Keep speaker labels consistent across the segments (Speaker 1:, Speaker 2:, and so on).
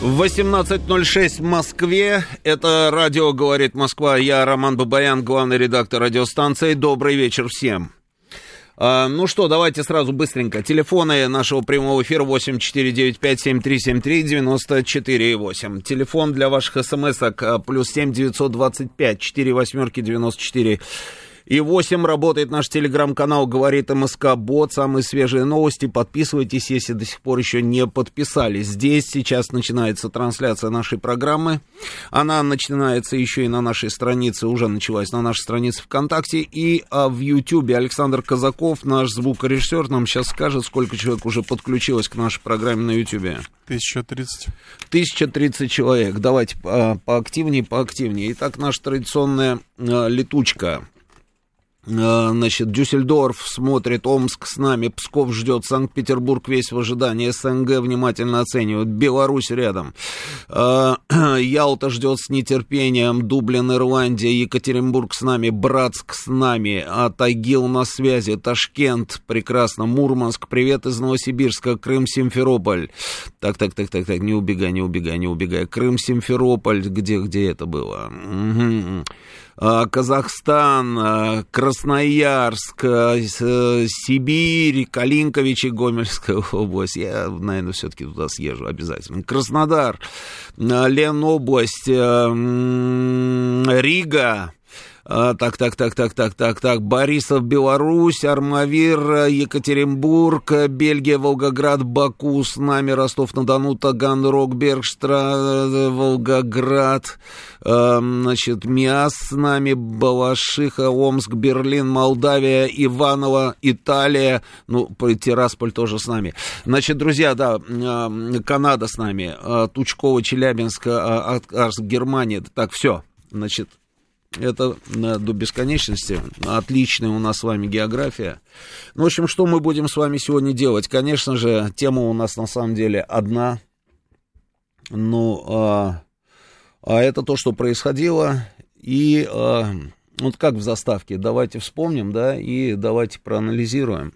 Speaker 1: 18.06 в Москве. Это радио «Говорит Москва». Я Роман Бабаян, главный редактор радиостанции. Добрый вечер всем. А, ну что, давайте сразу быстренько. Телефоны нашего прямого эфира 8495-7373-94,8. Телефон для ваших смс-ок а, плюс 7 925 4 восьмерки 94 и 8 работает наш телеграм-канал «Говорит МСК Бот». Самые свежие новости. Подписывайтесь, если до сих пор еще не подписались. Здесь сейчас начинается трансляция нашей программы. Она начинается еще и на нашей странице, уже началась на нашей странице ВКонтакте и а, в Ютьюбе. Александр Казаков, наш звукорежиссер, нам сейчас скажет, сколько человек уже подключилось к нашей программе на Ютьюбе.
Speaker 2: 1030.
Speaker 1: 1030 человек. Давайте а, поактивнее, поактивнее. Итак, наша традиционная а, летучка. Э, значит, Дюссельдорф смотрит, Омск с нами, Псков ждет, Санкт-Петербург весь в ожидании, СНГ внимательно оценивают, Беларусь рядом, э, Ялта ждет с нетерпением, Дублин, Ирландия, Екатеринбург с нами, Братск с нами, а Тагил на связи, Ташкент, прекрасно, Мурманск, привет из Новосибирска, Крым, Симферополь. Так, так, так, так, так, не убегай, не убегай, не убегай. Крым, Симферополь, где, где это было? Угу. А, Казахстан, а, Красноярск, а, Сибирь, Калинкович и Гомельская область. Я, наверное, все-таки туда съезжу обязательно. Краснодар, Ленобласть, Рига, а, так, так, так, так, так, так, так. Борисов, Беларусь, Армавир, Екатеринбург, Бельгия, Волгоград, Баку, с нами Ростов-на-Дону, Таганрог, Бергштра, Волгоград, э, значит, Миас с нами, Балашиха, Омск, Берлин, Молдавия, Иваново, Италия, ну, Тирасполь тоже с нами. Значит, друзья, да, э, Канада с нами, э, Тучково, Челябинск, Арс, Германия, так, все, значит, это до бесконечности. Отличная у нас с вами география. Ну, в общем, что мы будем с вами сегодня делать? Конечно же, тема у нас на самом деле одна. Ну, а, а это то, что происходило. И а, вот как в заставке, давайте вспомним, да, и давайте проанализируем.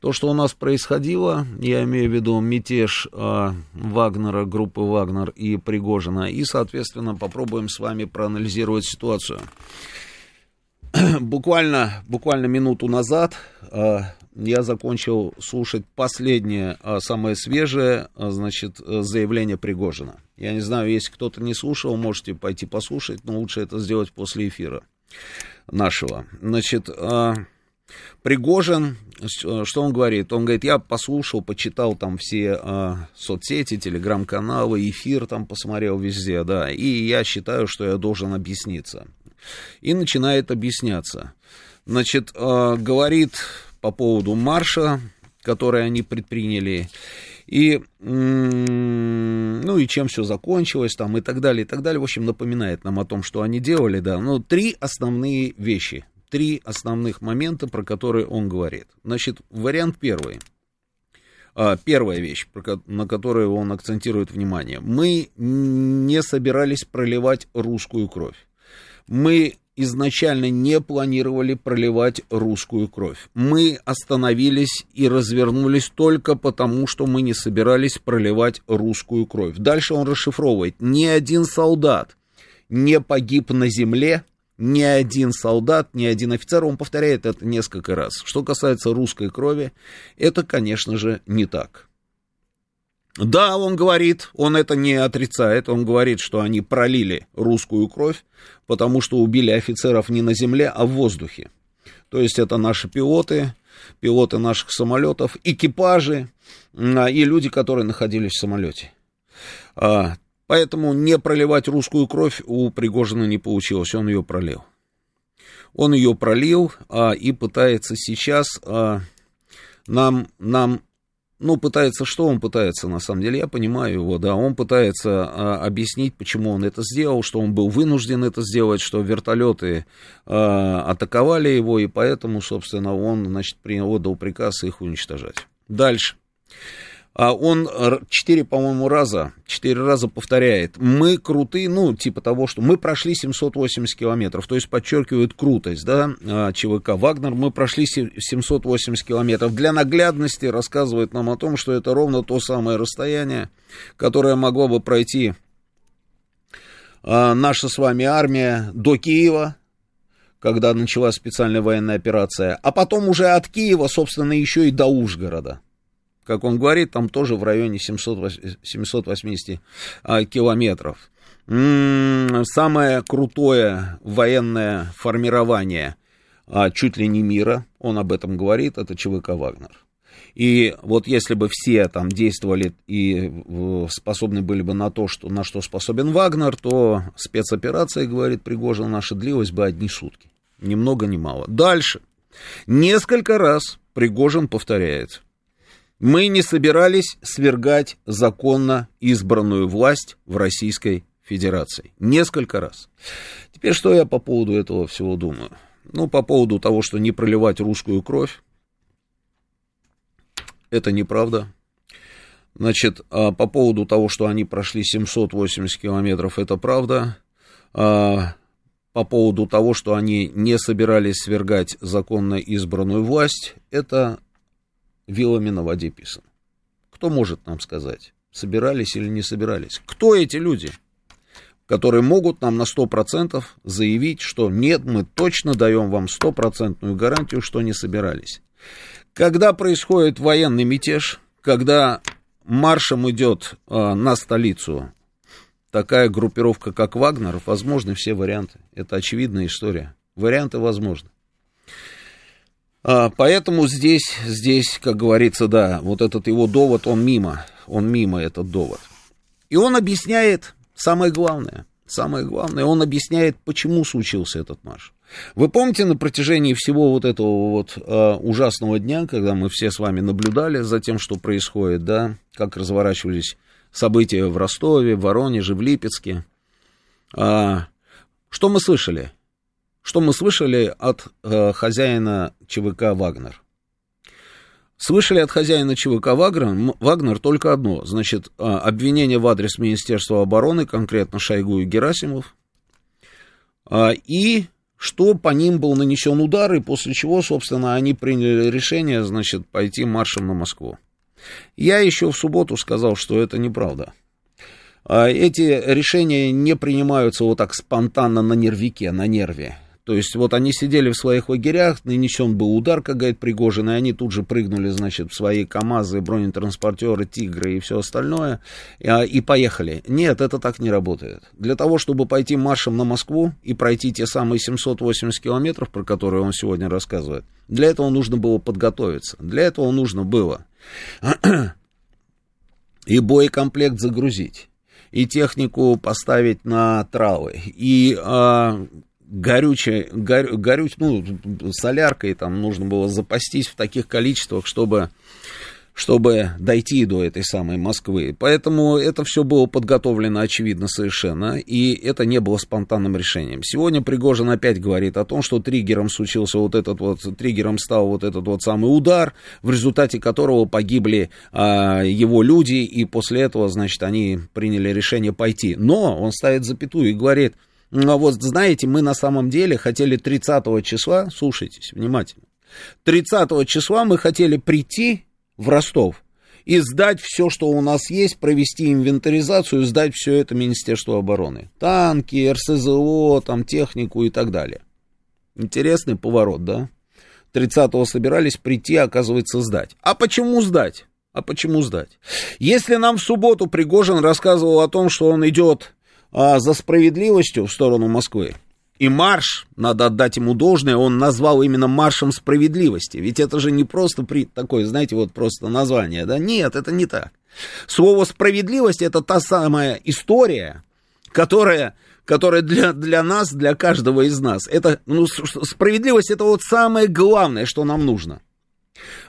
Speaker 1: То, что у нас происходило, я имею в виду мятеж э, Вагнера, группы Вагнер и Пригожина, и, соответственно, попробуем с вами проанализировать ситуацию. буквально, буквально минуту назад э, я закончил слушать последнее, э, самое свежее, значит, заявление Пригожина. Я не знаю, если кто-то не слушал, можете пойти послушать, но лучше это сделать после эфира нашего. Значит, а, Пригожин, что он говорит? Он говорит, я послушал, почитал там все а, соцсети, телеграм-каналы, эфир там посмотрел везде, да, и я считаю, что я должен объясниться. И начинает объясняться. Значит, а, говорит по поводу марша, который они предприняли, и, ну, и чем все закончилось, там, и так далее, и так далее. В общем, напоминает нам о том, что они делали, да. Но три основные вещи, три основных момента, про которые он говорит. Значит, вариант первый. А, первая вещь, на которую он акцентирует внимание. Мы не собирались проливать русскую кровь. Мы изначально не планировали проливать русскую кровь. Мы остановились и развернулись только потому, что мы не собирались проливать русскую кровь. Дальше он расшифровывает. Ни один солдат не погиб на земле, ни один солдат, ни один офицер, он повторяет это несколько раз. Что касается русской крови, это, конечно же, не так. Да, он говорит, он это не отрицает, он говорит, что они пролили русскую кровь, потому что убили офицеров не на земле, а в воздухе. То есть это наши пилоты, пилоты наших самолетов, экипажи а, и люди, которые находились в самолете. А, поэтому не проливать русскую кровь у Пригожина не получилось, он ее пролил. Он ее пролил а, и пытается сейчас нам, нам ну, пытается, что он пытается, на самом деле, я понимаю его, да, он пытается а, объяснить, почему он это сделал, что он был вынужден это сделать, что вертолеты а, атаковали его, и поэтому, собственно, он, значит, принял, отдал приказ их уничтожать. Дальше. А он четыре, по-моему, раза, четыре раза повторяет, мы крутые, ну, типа того, что мы прошли 780 километров, то есть подчеркивает крутость, да, а, ЧВК. «Вагнер», мы прошли 780 километров. Для наглядности рассказывает нам о том, что это ровно то самое расстояние, которое могло бы пройти а, наша с вами армия до Киева, когда началась специальная военная операция, а потом уже от Киева, собственно, еще и до Ужгорода как он говорит, там тоже в районе 700, 780 а, километров. М-м, самое крутое военное формирование а, чуть ли не мира, он об этом говорит, это ЧВК «Вагнер». И вот если бы все там действовали и способны были бы на то, что, на что способен Вагнер, то спецоперация, говорит Пригожин, наша длилась бы одни сутки. Ни много ни мало. Дальше. Несколько раз Пригожин повторяет. Мы не собирались свергать законно избранную власть в Российской Федерации. Несколько раз. Теперь что я по поводу этого всего думаю? Ну, по поводу того, что не проливать русскую кровь, это неправда. Значит, а по поводу того, что они прошли 780 километров, это правда. А по поводу того, что они не собирались свергать законно избранную власть, это вилами на воде писан. Кто может нам сказать, собирались или не собирались? Кто эти люди, которые могут нам на 100% заявить, что нет, мы точно даем вам стопроцентную гарантию, что не собирались? Когда происходит военный мятеж, когда маршем идет э, на столицу такая группировка, как Вагнер, возможны все варианты. Это очевидная история. Варианты возможны. А, поэтому здесь, здесь, как говорится, да, вот этот его довод, он мимо, он мимо этот довод. И он объясняет самое главное, самое главное, он объясняет, почему случился этот марш. Вы помните на протяжении всего вот этого вот э, ужасного дня, когда мы все с вами наблюдали за тем, что происходит, да, как разворачивались события в Ростове, в Воронеже, в Липецке, э, что мы слышали? Что мы слышали от э, хозяина ЧВК «Вагнер»? Слышали от хозяина ЧВК «Вагнер», «Вагнер» только одно, значит, э, обвинение в адрес Министерства обороны, конкретно Шойгу и Герасимов, э, и что по ним был нанесен удар, и после чего, собственно, они приняли решение, значит, пойти маршем на Москву. Я еще в субботу сказал, что это неправда. А эти решения не принимаются вот так спонтанно на нервике, на нерве. То есть вот они сидели в своих лагерях, нанесен был удар, как говорит Пригожин, и они тут же прыгнули, значит, в свои КАМАЗы, бронетранспортеры, Тигры и все остальное, и, а, и поехали. Нет, это так не работает. Для того, чтобы пойти маршем на Москву и пройти те самые 780 километров, про которые он сегодня рассказывает, для этого нужно было подготовиться. Для этого нужно было и боекомплект загрузить и технику поставить на травы, и а, горючее, горю, горюч, ну, соляркой там нужно было запастись в таких количествах, чтобы, чтобы дойти до этой самой Москвы. Поэтому это все было подготовлено, очевидно, совершенно, и это не было спонтанным решением. Сегодня Пригожин опять говорит о том, что триггером случился вот этот вот, триггером стал вот этот вот самый удар, в результате которого погибли а, его люди, и после этого, значит, они приняли решение пойти. Но он ставит запятую и говорит, а вот знаете, мы на самом деле хотели 30 числа, слушайтесь внимательно, 30 числа мы хотели прийти в Ростов и сдать все, что у нас есть, провести инвентаризацию, сдать все это Министерству обороны. Танки, РСЗО, там, технику и так далее. Интересный поворот, да? 30-го собирались прийти, оказывается, сдать. А почему сдать? А почему сдать? Если нам в субботу Пригожин рассказывал о том, что он идет а, за справедливостью в сторону Москвы. И марш, надо отдать ему должное, он назвал именно маршем справедливости. Ведь это же не просто при, такое, знаете, вот просто название, да? Нет, это не так. Слово справедливость это та самая история, которая, которая для, для нас, для каждого из нас, это, ну, справедливость это вот самое главное, что нам нужно.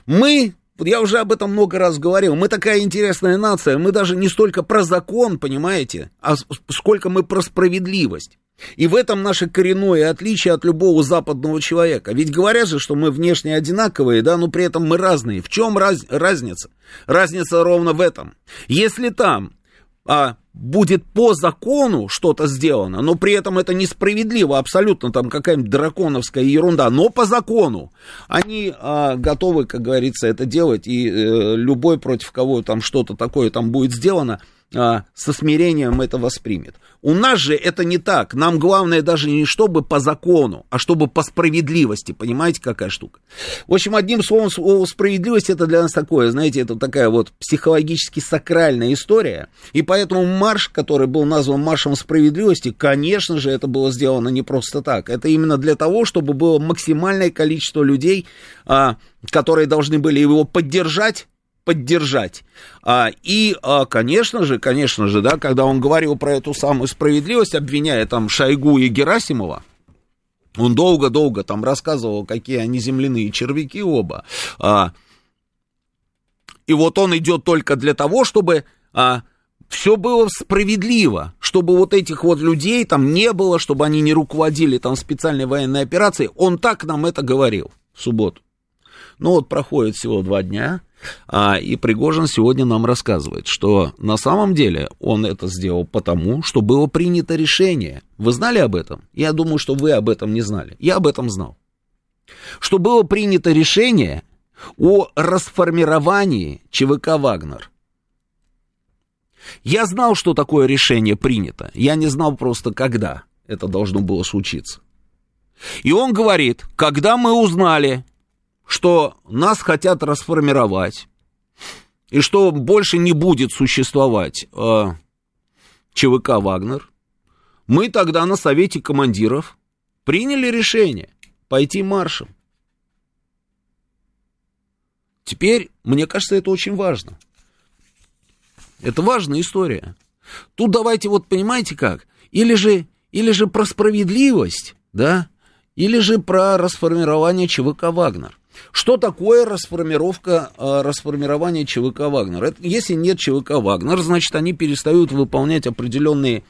Speaker 1: Мы я уже об этом много раз говорил. Мы такая интересная нация. Мы даже не столько про закон, понимаете, а сколько мы про справедливость. И в этом наше коренное отличие от любого западного человека. Ведь говорят же, что мы внешне одинаковые, да, но при этом мы разные. В чем раз, разница? Разница ровно в этом. Если там а, будет по закону что-то сделано, но при этом это несправедливо, абсолютно там какая-нибудь драконовская ерунда, но по закону. Они а, готовы, как говорится, это делать, и э, любой, против кого там что-то такое там будет сделано, а, со смирением это воспримет. У нас же это не так. Нам главное даже не чтобы по закону, а чтобы по справедливости. Понимаете, какая штука? В общем, одним словом, слово справедливость это для нас такое, знаете, это такая вот психологически сакральная история. И поэтому марш, который был назван маршем справедливости, конечно же, это было сделано не просто так. Это именно для того, чтобы было максимальное количество людей, а, которые должны были его поддержать поддержать. А, и, а, конечно же, конечно же, да, когда он говорил про эту самую справедливость, обвиняя там Шойгу и Герасимова, он долго-долго там рассказывал, какие они земляные червяки оба. А, и вот он идет только для того, чтобы все было справедливо, чтобы вот этих вот людей там не было, чтобы они не руководили там специальной военной операцией. Он так нам это говорил в субботу. Ну вот проходит всего два дня, а, и Пригожин сегодня нам рассказывает, что на самом деле он это сделал потому, что было принято решение. Вы знали об этом? Я думаю, что вы об этом не знали. Я об этом знал. Что было принято решение о расформировании ЧВК «Вагнер». Я знал, что такое решение принято. Я не знал просто, когда это должно было случиться. И он говорит, когда мы узнали, что нас хотят расформировать, и что больше не будет существовать э, ЧВК «Вагнер», мы тогда на Совете командиров приняли решение пойти маршем. Теперь, мне кажется, это очень важно. Это важная история. Тут давайте вот понимаете как, или же, или же про справедливость, да, или же про расформирование ЧВК «Вагнер». Что такое расформировка, э, расформирование ЧВК «Вагнер»? Это, если нет ЧВК «Вагнер», значит, они перестают выполнять определенные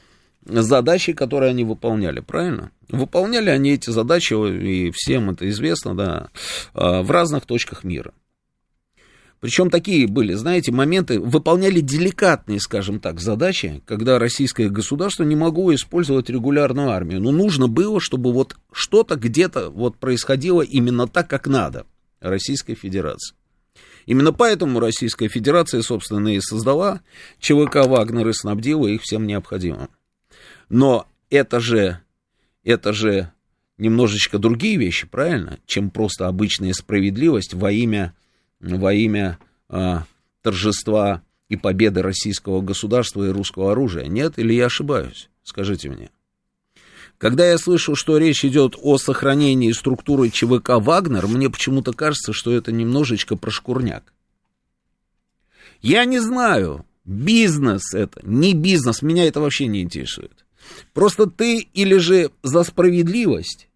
Speaker 1: задачи, которые они выполняли, правильно? Выполняли они эти задачи, и всем это известно, да, э, в разных точках мира. Причем такие были, знаете, моменты, выполняли деликатные, скажем так, задачи, когда российское государство не могло использовать регулярную армию. Но нужно было, чтобы вот что-то где-то вот происходило именно так, как надо. Российской Федерации. Именно поэтому Российская Федерация, собственно, и создала ЧВК Вагнер и снабдила их всем необходимым. Но это же, это же немножечко другие вещи, правильно, чем просто обычная справедливость во имя, во имя а, торжества и победы российского государства и русского оружия. Нет, или я ошибаюсь? Скажите мне. Когда я слышу, что речь идет о сохранении структуры ЧВК «Вагнер», мне почему-то кажется, что это немножечко про шкурняк. Я не знаю, бизнес это, не бизнес, меня это вообще не интересует. Просто ты или же за справедливость,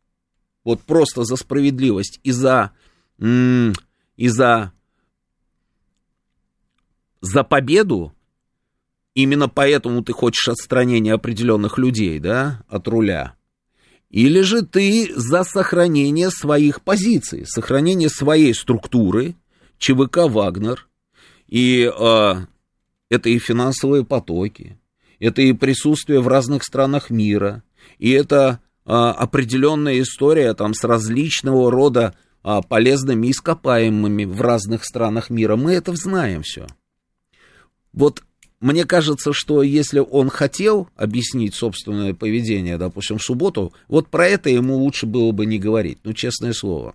Speaker 1: вот просто за справедливость и за, и за, за победу, Именно поэтому ты хочешь отстранения определенных людей, да, от руля. Или же ты за сохранение своих позиций, сохранение своей структуры, ЧВК «Вагнер», и э, это и финансовые потоки, это и присутствие в разных странах мира, и это э, определенная история там с различного рода э, полезными ископаемыми в разных странах мира. Мы это знаем все. Вот мне кажется, что если он хотел объяснить собственное поведение, допустим, в субботу, вот про это ему лучше было бы не говорить. Ну, честное слово.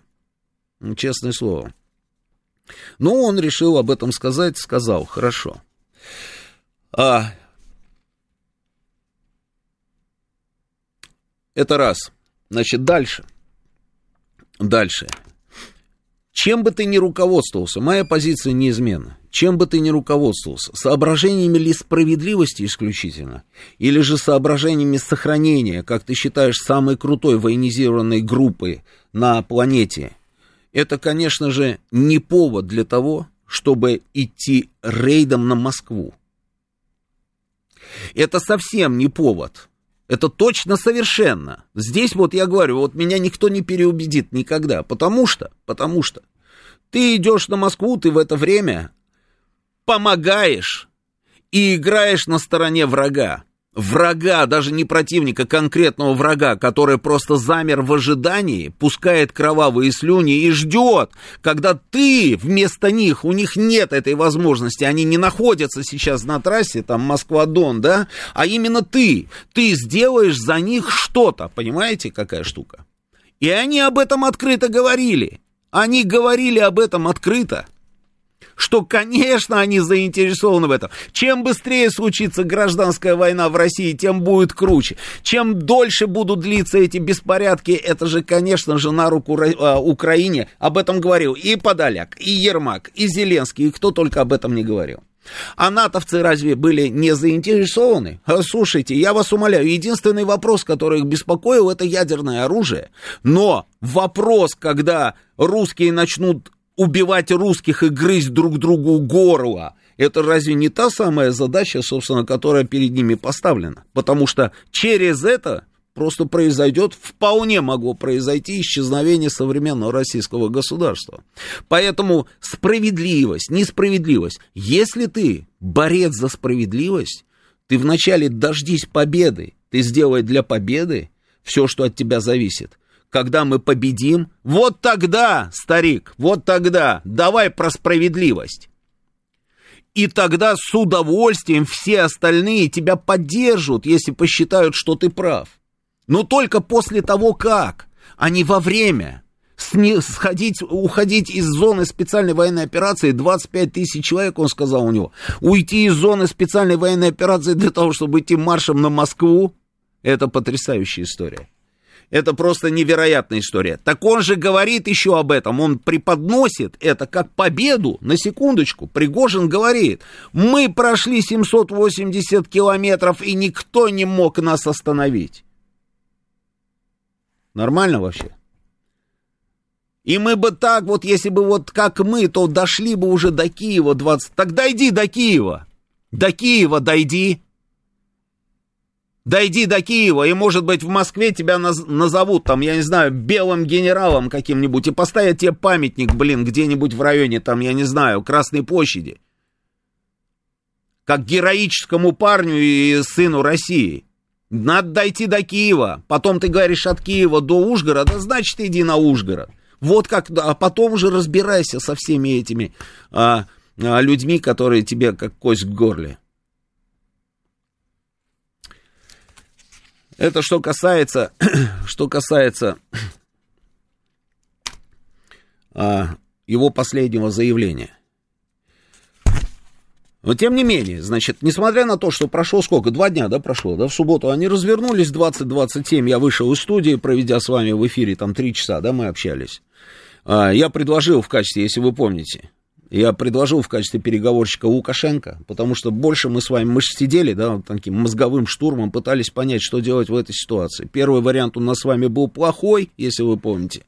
Speaker 1: Ну, честное слово. Но он решил об этом сказать, сказал, хорошо. А, это раз. Значит, дальше. Дальше. Чем бы ты ни руководствовался, моя позиция неизменна. Чем бы ты ни руководствовался, соображениями ли справедливости исключительно, или же соображениями сохранения, как ты считаешь, самой крутой военизированной группы на планете, это, конечно же, не повод для того, чтобы идти рейдом на Москву. Это совсем не повод. Это точно совершенно. Здесь вот я говорю, вот меня никто не переубедит никогда. Потому что, потому что ты идешь на Москву, ты в это время помогаешь и играешь на стороне врага врага, даже не противника, конкретного врага, который просто замер в ожидании, пускает кровавые слюни и ждет, когда ты вместо них, у них нет этой возможности, они не находятся сейчас на трассе, там Москва-Дон, да, а именно ты, ты сделаешь за них что-то, понимаете, какая штука? И они об этом открыто говорили, они говорили об этом открыто что, конечно, они заинтересованы в этом. Чем быстрее случится гражданская война в России, тем будет круче. Чем дольше будут длиться эти беспорядки, это же, конечно же, на руку а, Украине. Об этом говорил и Подоляк, и Ермак, и Зеленский, и кто только об этом не говорил. А натовцы разве были не заинтересованы? Слушайте, я вас умоляю, единственный вопрос, который их беспокоил, это ядерное оружие. Но вопрос, когда русские начнут убивать русских и грызть друг другу горло. Это разве не та самая задача, собственно, которая перед ними поставлена? Потому что через это просто произойдет, вполне могло произойти исчезновение современного российского государства. Поэтому справедливость, несправедливость. Если ты борец за справедливость, ты вначале дождись победы, ты сделай для победы все, что от тебя зависит когда мы победим, вот тогда, старик, вот тогда, давай про справедливость. И тогда с удовольствием все остальные тебя поддержат, если посчитают, что ты прав. Но только после того, как, а не во время. Сходить, уходить из зоны специальной военной операции 25 тысяч человек, он сказал у него. Уйти из зоны специальной военной операции для того, чтобы идти маршем на Москву, это потрясающая история. Это просто невероятная история. Так он же говорит еще об этом, он преподносит это как победу. На секундочку, Пригожин говорит, мы прошли 780 километров, и никто не мог нас остановить. Нормально вообще? И мы бы так вот, если бы вот как мы, то дошли бы уже до Киева 20... Так дойди до Киева. До Киева дойди. Дойди до Киева, и, может быть, в Москве тебя наз- назовут, там, я не знаю, белым генералом каким-нибудь, и поставят тебе памятник, блин, где-нибудь в районе, там, я не знаю, Красной площади. Как героическому парню и сыну России. Надо дойти до Киева. Потом ты говоришь от Киева до Ужгорода, значит, иди на Ужгород. Вот как, а потом уже разбирайся со всеми этими а, а, людьми, которые тебе как кость в горле. Это что касается, что касается а, его последнего заявления. Но тем не менее, значит, несмотря на то, что прошло сколько, два дня, да, прошло, да, в субботу они развернулись, 20-27, я вышел из студии, проведя с вами в эфире там три часа, да, мы общались. А, я предложил в качестве, если вы помните, я предложил в качестве переговорщика Лукашенко, потому что больше мы с вами, мы же сидели, да, таким мозговым штурмом, пытались понять, что делать в этой ситуации. Первый вариант у нас с вами был плохой, если вы помните,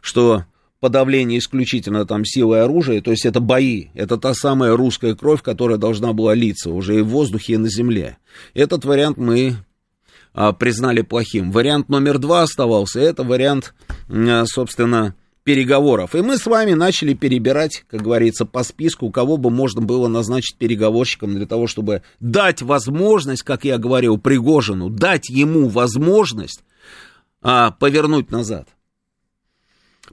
Speaker 1: что подавление исключительно там силой оружия, то есть это бои, это та самая русская кровь, которая должна была литься уже и в воздухе, и на земле. Этот вариант мы а, признали плохим. Вариант номер два оставался, это вариант, а, собственно, переговоров. И мы с вами начали перебирать, как говорится, по списку, кого бы можно было назначить переговорщиком для того, чтобы дать возможность, как я говорил, Пригожину, дать ему возможность а, повернуть назад.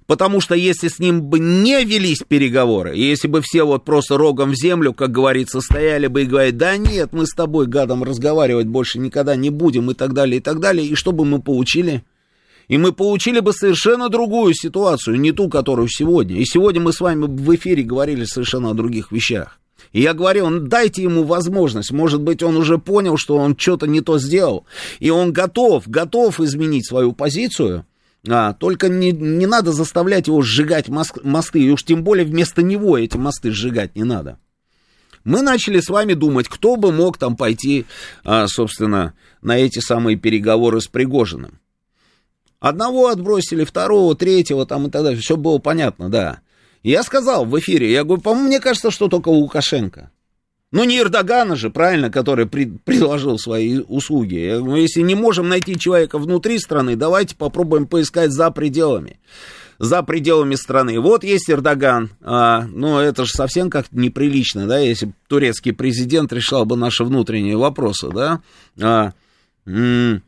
Speaker 1: Потому что если с ним бы не велись переговоры, если бы все вот просто рогом в землю, как говорится, стояли бы и говорили, да нет, мы с тобой, гадом, разговаривать больше никогда не будем и так далее, и так далее, и что бы мы получили? И мы получили бы совершенно другую ситуацию, не ту, которую сегодня. И сегодня мы с вами в эфире говорили совершенно о других вещах. И я говорил, дайте ему возможность. Может быть, он уже понял, что он что-то не то сделал. И он готов, готов изменить свою позицию. А, только не, не надо заставлять его сжигать мосты. И уж тем более вместо него эти мосты сжигать не надо. Мы начали с вами думать, кто бы мог там пойти, а, собственно, на эти самые переговоры с Пригожиным. Одного отбросили, второго, третьего там и так далее. Все было понятно, да. Я сказал в эфире, я говорю, по-моему, мне кажется, что только у Лукашенко. Ну, не Эрдогана же, правильно, который при, предложил свои услуги. Я говорю, если не можем найти человека внутри страны, давайте попробуем поискать за пределами. За пределами страны. Вот есть Эрдоган. А, ну, это же совсем как-то неприлично, да, если турецкий президент решал бы наши внутренние вопросы, да. А,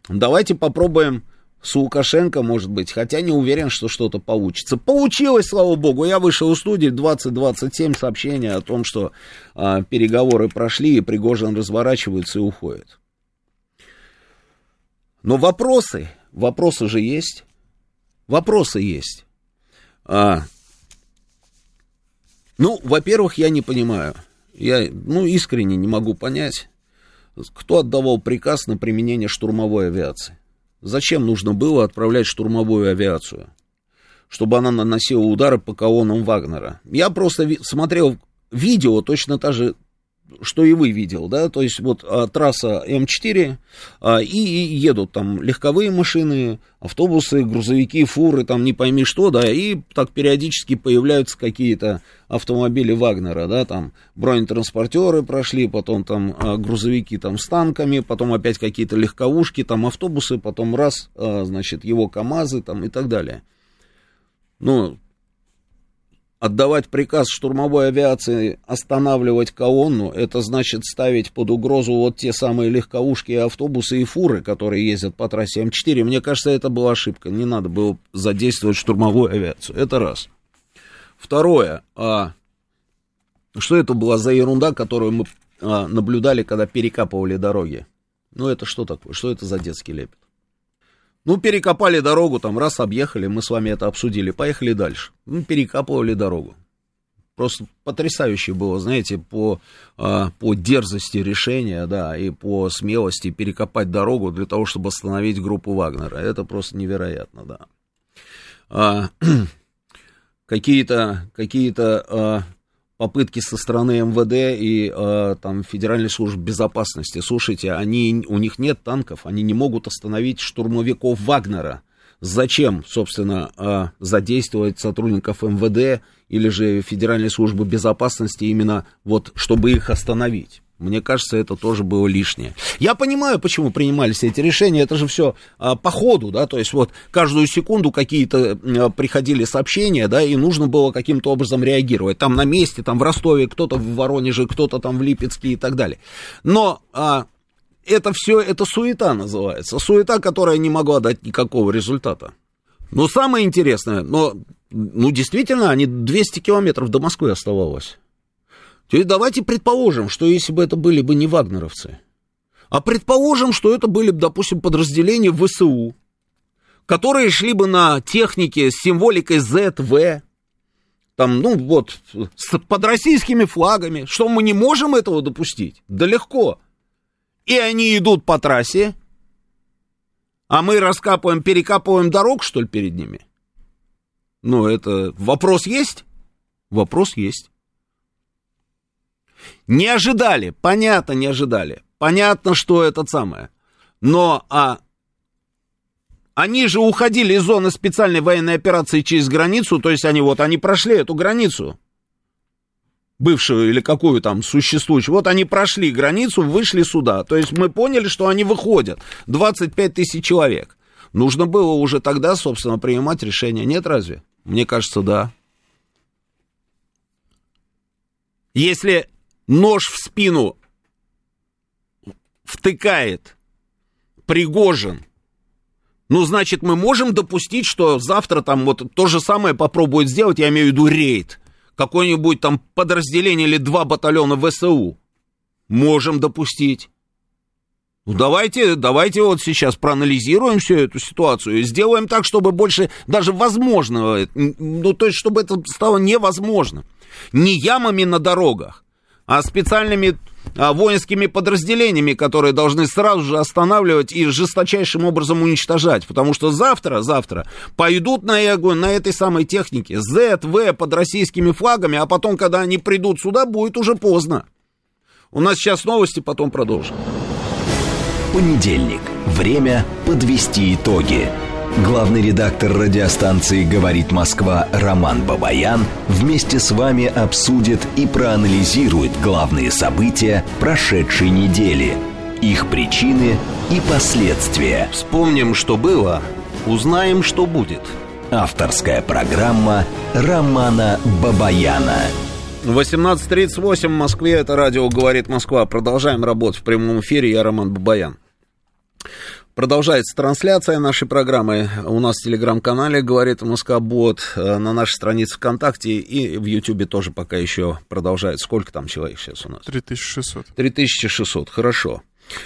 Speaker 1: давайте попробуем с Лукашенко, может быть, хотя не уверен, что что-то получится. Получилось, слава богу, я вышел из студии, 20-27 сообщения о том, что а, переговоры прошли, и Пригожин разворачивается и уходит. Но вопросы, вопросы же есть, вопросы есть. А, ну, во-первых, я не понимаю, я, ну, искренне не могу понять, кто отдавал приказ на применение штурмовой авиации. Зачем нужно было отправлять штурмовую авиацию? Чтобы она наносила удары по колоннам Вагнера. Я просто смотрел видео, точно так же, что и вы видел, да, то есть вот а, трасса М4, а, и, и едут там легковые машины, автобусы, грузовики, фуры, там не пойми что, да, и так периодически появляются какие-то автомобили Вагнера, да, там бронетранспортеры прошли, потом там а, грузовики там с танками, потом опять какие-то легковушки, там автобусы, потом раз, а, значит, его КАМАЗы там и так далее. Ну, отдавать приказ штурмовой авиации останавливать колонну, это значит ставить под угрозу вот те самые легковушки, автобусы и фуры, которые ездят по трассе М4. Мне кажется, это была ошибка. Не надо было задействовать штурмовую авиацию. Это раз. Второе. А, что это была за ерунда, которую мы а, наблюдали, когда перекапывали дороги? Ну, это что такое? Что это за детский лепет? Ну, перекопали дорогу, там раз объехали, мы с вами это обсудили, поехали дальше. Ну, перекапывали дорогу. Просто потрясающе было, знаете, по, а, по дерзости решения, да, и по смелости перекопать дорогу для того, чтобы остановить группу Вагнера. Это просто невероятно, да. А, какие-то какие-то а, попытки со стороны МВД и э, там Федеральной службы безопасности. Слушайте, они, у них нет танков, они не могут остановить штурмовиков Вагнера. Зачем, собственно, э, задействовать сотрудников МВД или же Федеральной службы безопасности именно вот, чтобы их остановить? Мне кажется, это тоже было лишнее. Я понимаю, почему принимались эти решения. Это же все а, по ходу, да, то есть вот каждую секунду какие-то а, приходили сообщения, да, и нужно было каким-то образом реагировать. Там на месте, там в Ростове, кто-то в Воронеже, кто-то там в Липецке и так далее. Но а, это все, это суета называется. Суета, которая не могла дать никакого результата. Но самое интересное, но, ну, действительно, они 200 километров до Москвы оставалось. Теперь давайте предположим, что если бы это были бы не вагнеровцы, а предположим, что это были бы, допустим, подразделения ВСУ, которые шли бы на технике с символикой ЗВ, там, ну вот, с, под российскими флагами, что мы не можем этого допустить? Да легко. И они идут по трассе, а мы раскапываем, перекапываем дорог, что ли, перед ними? Ну, это вопрос есть? Вопрос есть. Не ожидали, понятно, не ожидали. Понятно, что это самое. Но а, они же уходили из зоны специальной военной операции через границу, то есть они вот, они прошли эту границу, бывшую или какую там существующую, вот они прошли границу, вышли сюда, то есть мы поняли, что они выходят, 25 тысяч человек. Нужно было уже тогда, собственно, принимать решение, нет разве? Мне кажется, да. Если нож в спину втыкает Пригожин, ну, значит, мы можем допустить, что завтра там вот то же самое попробует сделать, я имею в виду рейд, какое-нибудь там подразделение или два батальона ВСУ. Можем допустить. Ну, давайте, давайте вот сейчас проанализируем всю эту ситуацию и сделаем так, чтобы больше даже возможно, ну, то есть, чтобы это стало невозможным. Не ямами на дорогах, а специальными а, воинскими подразделениями, которые должны сразу же останавливать и жесточайшим образом уничтожать. Потому что завтра, завтра пойдут на, эго, на этой самой технике ЗВ под российскими флагами, а потом, когда они придут сюда, будет уже поздно. У нас сейчас новости, потом продолжим.
Speaker 3: Понедельник. Время подвести итоги. Главный редактор радиостанции «Говорит Москва» Роман Бабаян вместе с вами обсудит и проанализирует главные события прошедшей недели, их причины и последствия.
Speaker 1: Вспомним, что было, узнаем, что будет.
Speaker 3: Авторская программа Романа Бабаяна.
Speaker 1: 18.38 в Москве, это радио «Говорит Москва». Продолжаем работать в прямом эфире, я Роман Бабаян. Продолжается трансляция нашей программы. У нас в телеграм-канале «Говорит Москобот», э, на нашей странице ВКонтакте и в Ютьюбе тоже пока еще продолжает. Сколько там человек сейчас у нас?
Speaker 2: 3600.
Speaker 1: 3600, хорошо.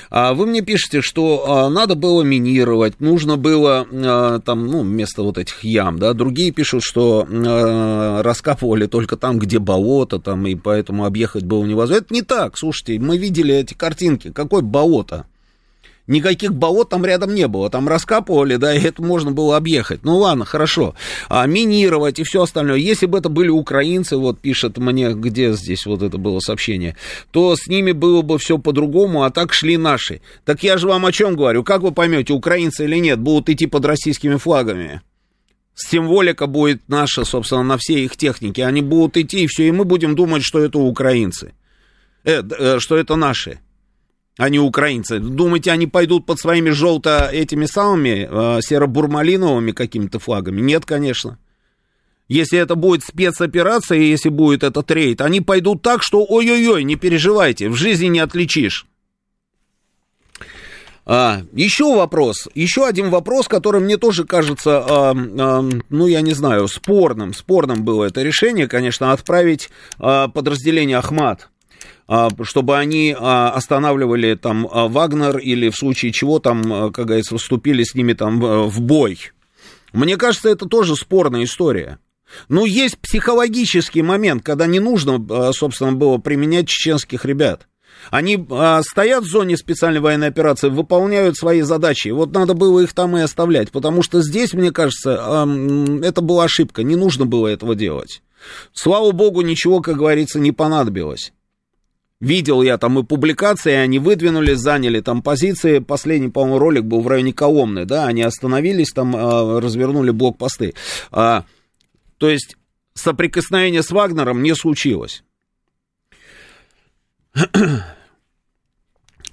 Speaker 1: А вы мне пишете, что а, надо было минировать, нужно было а, там, ну, вместо вот этих ям, да, другие пишут, что а, раскапывали только там, где болото, там, и поэтому объехать было невозможно. Это не так, слушайте, мы видели эти картинки, какое болото? Никаких болот там рядом не было. Там раскапывали, да, и это можно было объехать. Ну ладно, хорошо. А, минировать и все остальное. Если бы это были украинцы, вот пишет мне, где здесь вот это было сообщение, то с ними было бы все по-другому, а так шли наши. Так я же вам о чем говорю? Как вы поймете, украинцы или нет, будут идти под российскими флагами? Символика будет наша, собственно, на всей их технике. Они будут идти, и все, и мы будем думать, что это украинцы. Э, э, что это наши а не украинцы. Думаете, они пойдут под своими желто этими самыми э, серо-бурмалиновыми какими-то флагами? Нет, конечно. Если это будет спецоперация, если будет этот рейд, они пойдут так, что ой-ой-ой, не переживайте, в жизни не отличишь. А, еще вопрос, еще один вопрос, который мне тоже кажется, а, а, ну, я не знаю, спорным. Спорным было это решение, конечно, отправить а, подразделение Ахмат чтобы они а, останавливали там а, Вагнер или в случае чего там, как говорится, вступили с ними там в бой. Мне кажется, это тоже спорная история. Ну, есть психологический момент, когда не нужно, собственно, было применять чеченских ребят. Они а, стоят в зоне специальной военной операции, выполняют свои задачи. Вот надо было их там и оставлять, потому что здесь, мне кажется, а, это была ошибка, не нужно было этого делать. Слава богу, ничего, как говорится, не понадобилось. Видел я там и публикации, они выдвинулись, заняли там позиции. Последний, по-моему, ролик был в районе Коломны, да, они остановились там, а, развернули блокпосты. А, то есть соприкосновение с Вагнером не случилось.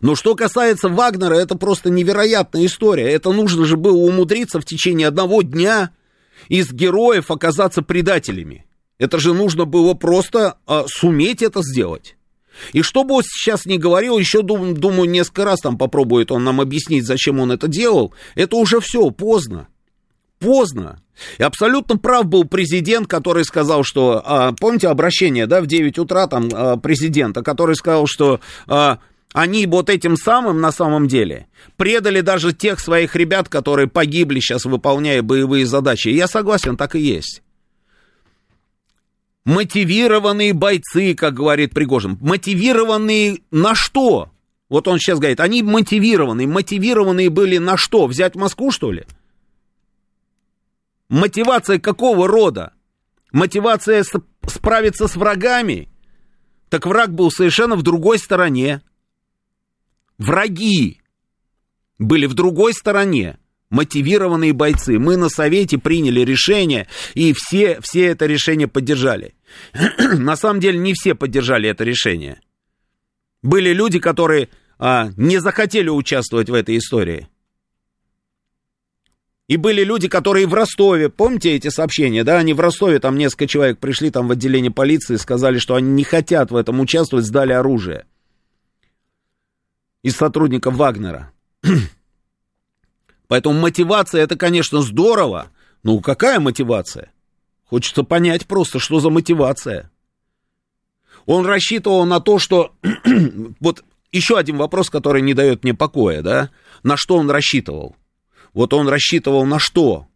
Speaker 1: Но что касается Вагнера, это просто невероятная история. Это нужно же было умудриться в течение одного дня из героев оказаться предателями. Это же нужно было просто а, суметь это сделать. И что бы он сейчас не говорил, еще, дум, думаю, несколько раз там попробует он нам объяснить, зачем он это делал, это уже все, поздно. Поздно. И абсолютно прав был президент, который сказал, что, а, помните обращение, да, в 9 утра там а, президента, который сказал, что а, они вот этим самым на самом деле предали даже тех своих ребят, которые погибли сейчас, выполняя боевые задачи. Я согласен, так и есть мотивированные бойцы, как говорит Пригожин. Мотивированные на что? Вот он сейчас говорит, они мотивированные. Мотивированные были на что? Взять Москву, что ли? Мотивация какого рода? Мотивация справиться с врагами? Так враг был совершенно в другой стороне. Враги были в другой стороне мотивированные бойцы. Мы на Совете приняли решение, и все, все это решение поддержали. на самом деле не все поддержали это решение. Были люди, которые а, не захотели участвовать в этой истории. И были люди, которые в Ростове, помните эти сообщения, да, они в Ростове, там несколько человек пришли там в отделение полиции, сказали, что они не хотят в этом участвовать, сдали оружие. Из сотрудников Вагнера. Поэтому мотивация это, конечно, здорово. Ну, какая мотивация? Хочется понять просто, что за мотивация. Он рассчитывал на то, что... вот еще один вопрос, который не дает мне покоя, да? На что он рассчитывал? Вот он рассчитывал на что?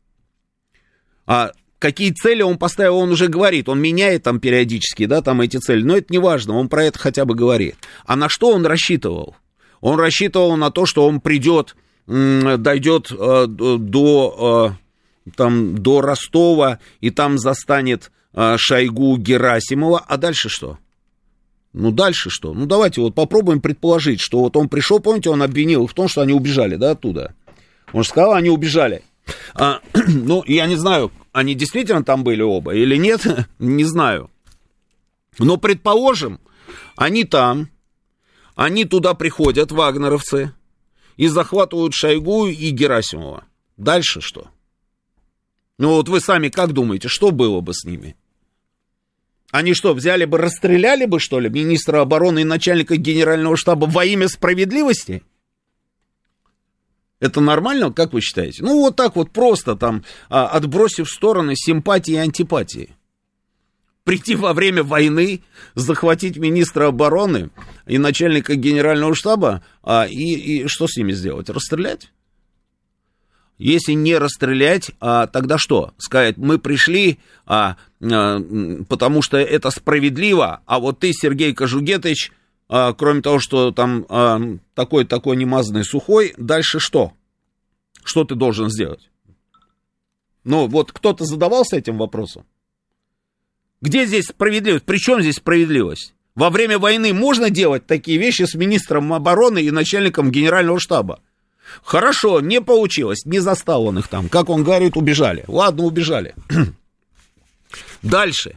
Speaker 1: А какие цели он поставил, он уже говорит. Он меняет там периодически, да, там эти цели. Но это не важно, он про это хотя бы говорит. А на что он рассчитывал? Он рассчитывал на то, что он придет дойдет э, до, э, там, до Ростова и там застанет э, Шойгу Герасимова, а дальше что? Ну, дальше что? Ну, давайте вот попробуем предположить, что вот он пришел, помните, он обвинил их в том, что они убежали, да, оттуда. Он же сказал, они убежали. А, ну, я не знаю, они действительно там были оба или нет, не знаю. Но предположим, они там, они туда приходят, вагнеровцы, и захватывают Шойгу и Герасимова. Дальше что? Ну вот вы сами как думаете, что было бы с ними? Они что, взяли бы, расстреляли бы, что ли, министра обороны и начальника генерального штаба во имя справедливости? Это нормально, как вы считаете? Ну, вот так вот просто там, а, отбросив в стороны симпатии и антипатии. Прийти во время войны, захватить министра обороны и начальника генерального штаба, а, и, и что с ними сделать? Расстрелять? Если не расстрелять, а, тогда что? Сказать, мы пришли, а, а, потому что это справедливо, а вот ты, Сергей Кожугетович, а, кроме того, что там а, такой-такой немазанный сухой, дальше что? Что ты должен сделать? Ну, вот кто-то задавался этим вопросом? Где здесь справедливость? При чем здесь справедливость? Во время войны можно делать такие вещи с министром обороны и начальником генерального штаба? Хорошо, не получилось, не застал он их там. Как он говорит, убежали. Ладно, убежали. Дальше.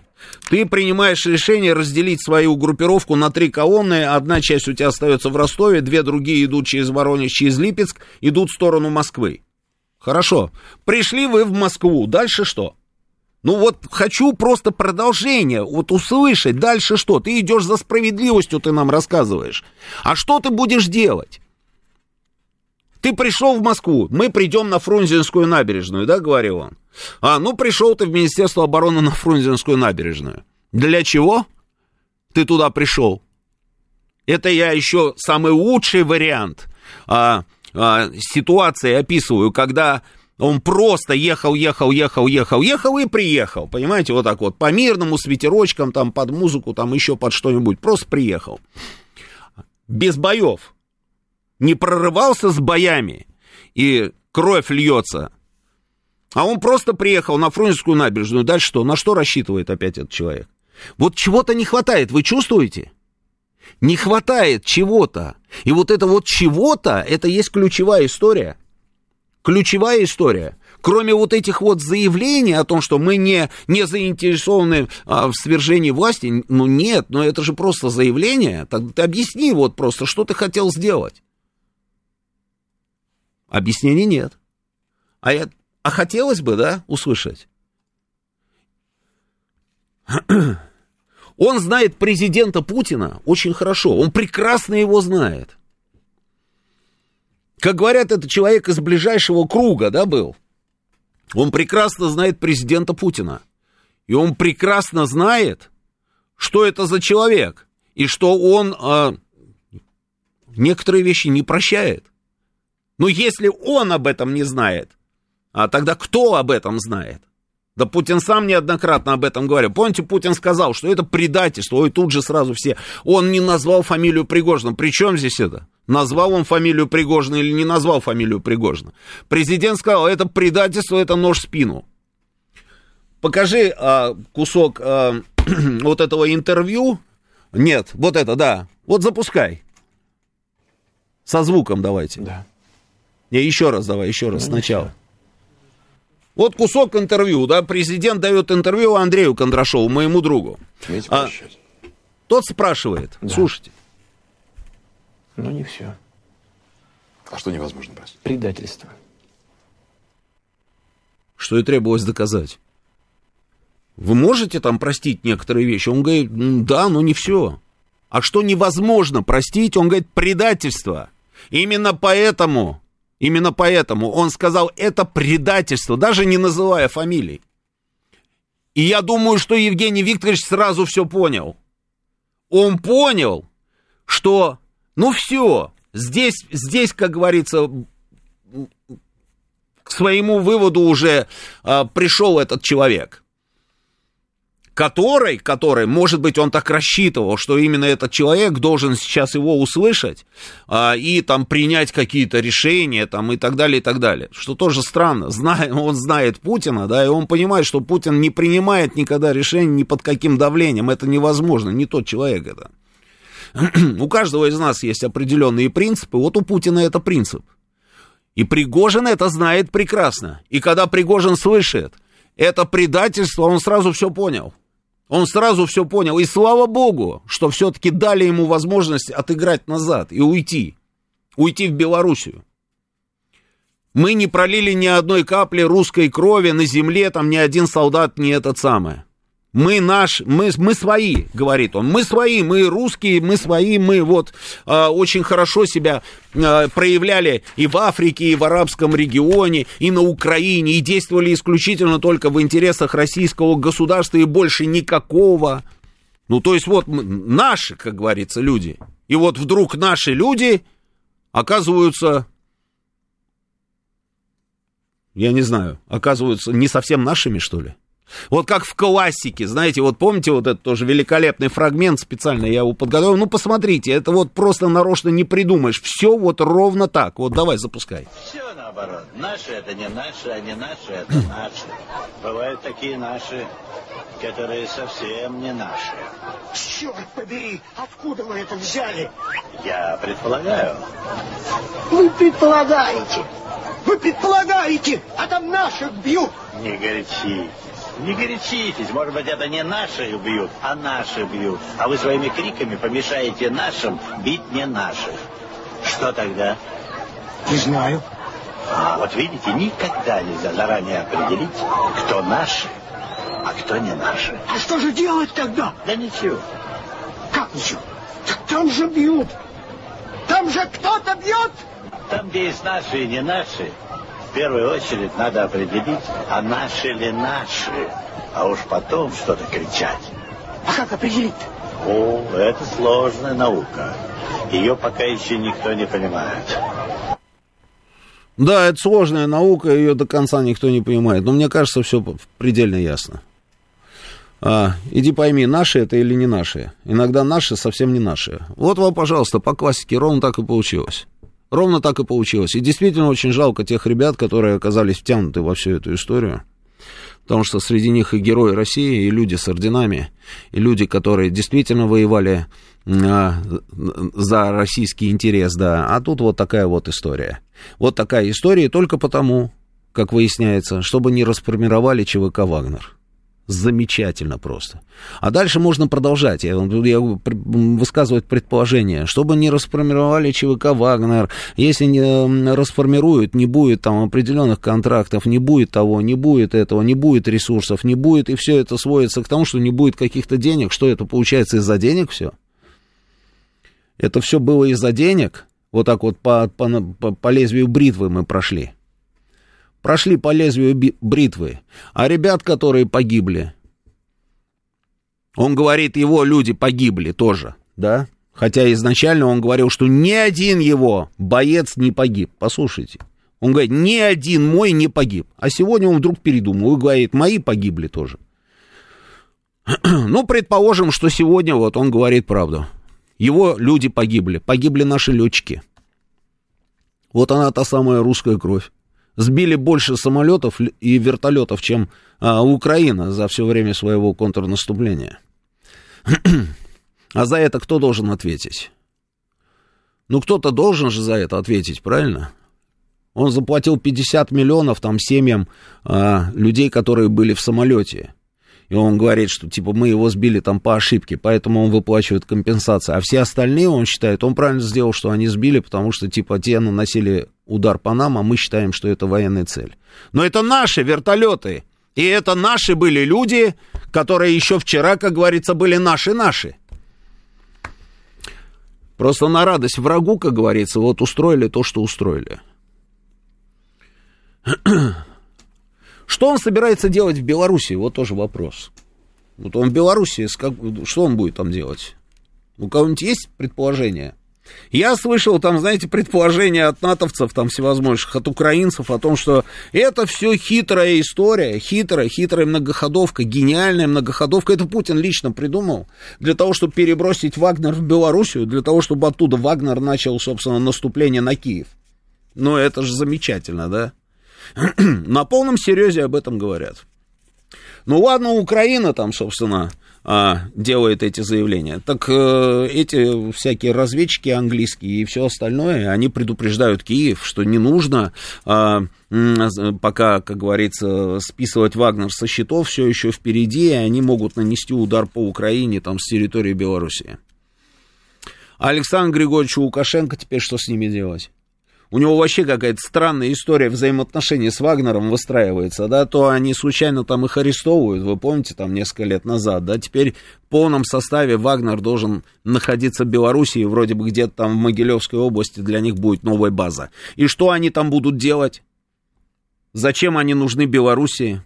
Speaker 1: Ты принимаешь решение разделить свою группировку на три колонны. Одна часть у тебя остается в Ростове, две другие идут через Воронеж, через Липецк, идут в сторону Москвы. Хорошо. Пришли вы в Москву. Дальше что? Ну вот хочу просто продолжение, вот услышать. Дальше что? Ты идешь за справедливостью, ты нам рассказываешь. А что ты будешь делать? Ты пришел в Москву, мы придем на Фрунзенскую набережную, да, говорил он. А, ну пришел ты в Министерство обороны на Фрунзенскую набережную. Для чего ты туда пришел? Это я еще самый лучший вариант а, а, ситуации описываю, когда он просто ехал, ехал, ехал, ехал, ехал и приехал. Понимаете, вот так вот, по мирному, с ветерочком, там, под музыку, там, еще под что-нибудь. Просто приехал. Без боев не прорывался с боями, и кровь льется. А он просто приехал на Фрунзенскую набережную. Дальше что? На что рассчитывает опять этот человек? Вот чего-то не хватает, вы чувствуете? Не хватает чего-то. И вот это вот чего-то, это есть ключевая история. Ключевая история. Кроме вот этих вот заявлений о том, что мы не, не заинтересованы а, в свержении власти, ну нет, но это же просто заявление. Так ты объясни вот просто, что ты хотел сделать. Объяснений нет. А, я, а хотелось бы, да, услышать. Он знает президента Путина очень хорошо. Он прекрасно его знает. Как говорят, это человек из ближайшего круга, да, был. Он прекрасно знает президента Путина. И он прекрасно знает, что это за человек. И что он э, некоторые вещи не прощает. Но если он об этом не знает, а тогда кто об этом знает? Да Путин сам неоднократно об этом говорил. Помните, Путин сказал, что это предательство, и тут же сразу все. Он не назвал фамилию Пригожина. При чем здесь это? Назвал он фамилию Пригожина или не назвал фамилию Пригожина? Президент сказал, это предательство, это нож в спину. Покажи а, кусок а, вот этого интервью. Нет, вот это, да. Вот запускай. Со звуком давайте. Да. Не, еще раз давай, еще раз, сначала. Вот кусок интервью, да, президент дает интервью Андрею Кондрашову, моему другу. А, тот спрашивает, да. слушайте.
Speaker 2: Ну, не все.
Speaker 4: А что невозможно простить?
Speaker 2: Предательство.
Speaker 1: Что и требовалось доказать. Вы можете там простить некоторые вещи? Он говорит, да, но не все. А что невозможно простить? Он говорит, предательство. Именно поэтому Именно поэтому он сказал, это предательство, даже не называя фамилий. И я думаю, что Евгений Викторович сразу все понял. Он понял, что, ну все, здесь, здесь, как говорится, к своему выводу уже а, пришел этот человек который, который, может быть, он так рассчитывал, что именно этот человек должен сейчас его услышать а, и там принять какие-то решения там и так далее, и так далее. Что тоже странно. Знает, он знает Путина, да, и он понимает, что Путин не принимает никогда решений ни под каким давлением. Это невозможно, не тот человек это. у каждого из нас есть определенные принципы, вот у Путина это принцип. И Пригожин это знает прекрасно. И когда Пригожин слышит это предательство, он сразу все понял. Он сразу все понял. И слава богу, что все-таки дали ему возможность отыграть назад и уйти. Уйти в Белоруссию. Мы не пролили ни одной капли русской крови на земле, там ни один солдат не этот самое. Мы наш, мы, мы свои, говорит он, мы свои, мы русские, мы свои, мы вот э, очень хорошо себя э, проявляли и в Африке, и в арабском регионе, и на Украине, и действовали исключительно только в интересах российского государства и больше никакого. Ну, то есть вот наши, как говорится, люди. И вот вдруг наши люди оказываются я не знаю, оказываются не совсем нашими, что ли? Вот как в классике, знаете, вот помните вот этот тоже великолепный фрагмент, специально я его подготовил, ну посмотрите, это вот просто нарочно не придумаешь, все вот ровно так, вот давай запускай.
Speaker 5: Все наоборот, наши это не наши, а не наши это наши. Бывают такие наши, которые совсем не наши.
Speaker 6: Черт побери, откуда вы это взяли?
Speaker 5: Я предполагаю.
Speaker 6: Вы предполагаете, вы предполагаете, а там наших бьют.
Speaker 5: Не горячись. Не горячитесь, может быть, это не наши бьют, а наши бьют. А вы своими криками помешаете нашим бить не наших. Что тогда?
Speaker 6: Не знаю.
Speaker 5: А вот видите, никогда нельзя заранее определить, кто наши, а кто не наши.
Speaker 6: А что же делать тогда?
Speaker 5: Да ничего.
Speaker 6: Как ничего? Так там же бьют. Там же кто-то бьет.
Speaker 5: Там, где есть наши и не наши, первую очередь надо определить, а наши ли наши, а уж потом что-то кричать.
Speaker 6: А как определить?
Speaker 5: О, это сложная наука. Ее пока еще никто не понимает.
Speaker 1: Да, это сложная наука, ее до конца никто не понимает. Но мне кажется, все предельно ясно. А, иди пойми, наши это или не наши. Иногда наши совсем не наши. Вот вам, пожалуйста, по классике ровно так и получилось. Ровно так и получилось. И действительно очень жалко тех ребят, которые оказались втянуты во всю эту историю. Потому что среди них и герои России, и люди с орденами, и люди, которые действительно воевали а, за российский интерес, да. А тут вот такая вот история. Вот такая история только потому, как выясняется, чтобы не расформировали ЧВК «Вагнер». Замечательно просто. А дальше можно продолжать. Я, я высказывать предположение, чтобы не расформировали ЧВК «Вагнер», если не расформируют, не будет там определенных контрактов, не будет того, не будет этого, не будет ресурсов, не будет, и все это сводится к тому, что не будет каких-то денег. Что это получается из-за денег все? Это все было из-за денег? Вот так вот по, по, по, лезвию бритвы мы прошли прошли по лезвию бритвы. А ребят, которые погибли, он говорит, его люди погибли тоже, да? Хотя изначально он говорил, что ни один его боец не погиб. Послушайте. Он говорит, ни один мой не погиб. А сегодня он вдруг передумал и говорит, мои погибли тоже. Ну, предположим, что сегодня вот он говорит правду. Его люди погибли. Погибли наши летчики. Вот она, та самая русская кровь сбили больше самолетов и вертолетов, чем а, Украина за все время своего контрнаступления. а за это кто должен ответить? Ну, кто-то должен же за это ответить, правильно? Он заплатил 50 миллионов там семьям а, людей, которые были в самолете и он говорит, что типа мы его сбили там по ошибке, поэтому он выплачивает компенсацию. А все остальные, он считает, он правильно сделал, что они сбили, потому что типа те наносили удар по нам, а мы считаем, что это военная цель. Но это наши вертолеты. И это наши были люди, которые еще вчера, как говорится, были наши-наши. Просто на радость врагу, как говорится, вот устроили то, что устроили. Что он собирается делать в Беларуси? Вот тоже вопрос. Вот он в Беларуси, что он будет там делать? У кого-нибудь есть предположение? Я слышал там, знаете, предположения от натовцев, там всевозможных, от украинцев о том, что это все хитрая история, хитрая, хитрая многоходовка, гениальная многоходовка. Это Путин лично придумал для того, чтобы перебросить Вагнер в Белоруссию, для того, чтобы оттуда Вагнер начал, собственно, наступление на Киев. Ну, это же замечательно, да? На полном серьезе об этом говорят. Ну ладно, Украина там, собственно, а, делает эти заявления. Так э, эти всякие разведчики английские и все остальное, они предупреждают Киев, что не нужно а, пока, как говорится, списывать Вагнер со счетов, все еще впереди, и они могут нанести удар по Украине там с территории Белоруссии. Александр Григорьевич Лукашенко теперь что с ними делать? У него вообще какая-то странная история взаимоотношений с Вагнером выстраивается, да, то они случайно там их арестовывают, вы помните, там несколько лет назад, да, теперь в полном составе Вагнер должен находиться в Белоруссии, вроде бы где-то там в Могилевской области для них будет новая база. И что они там будут делать? Зачем они нужны Белоруссии?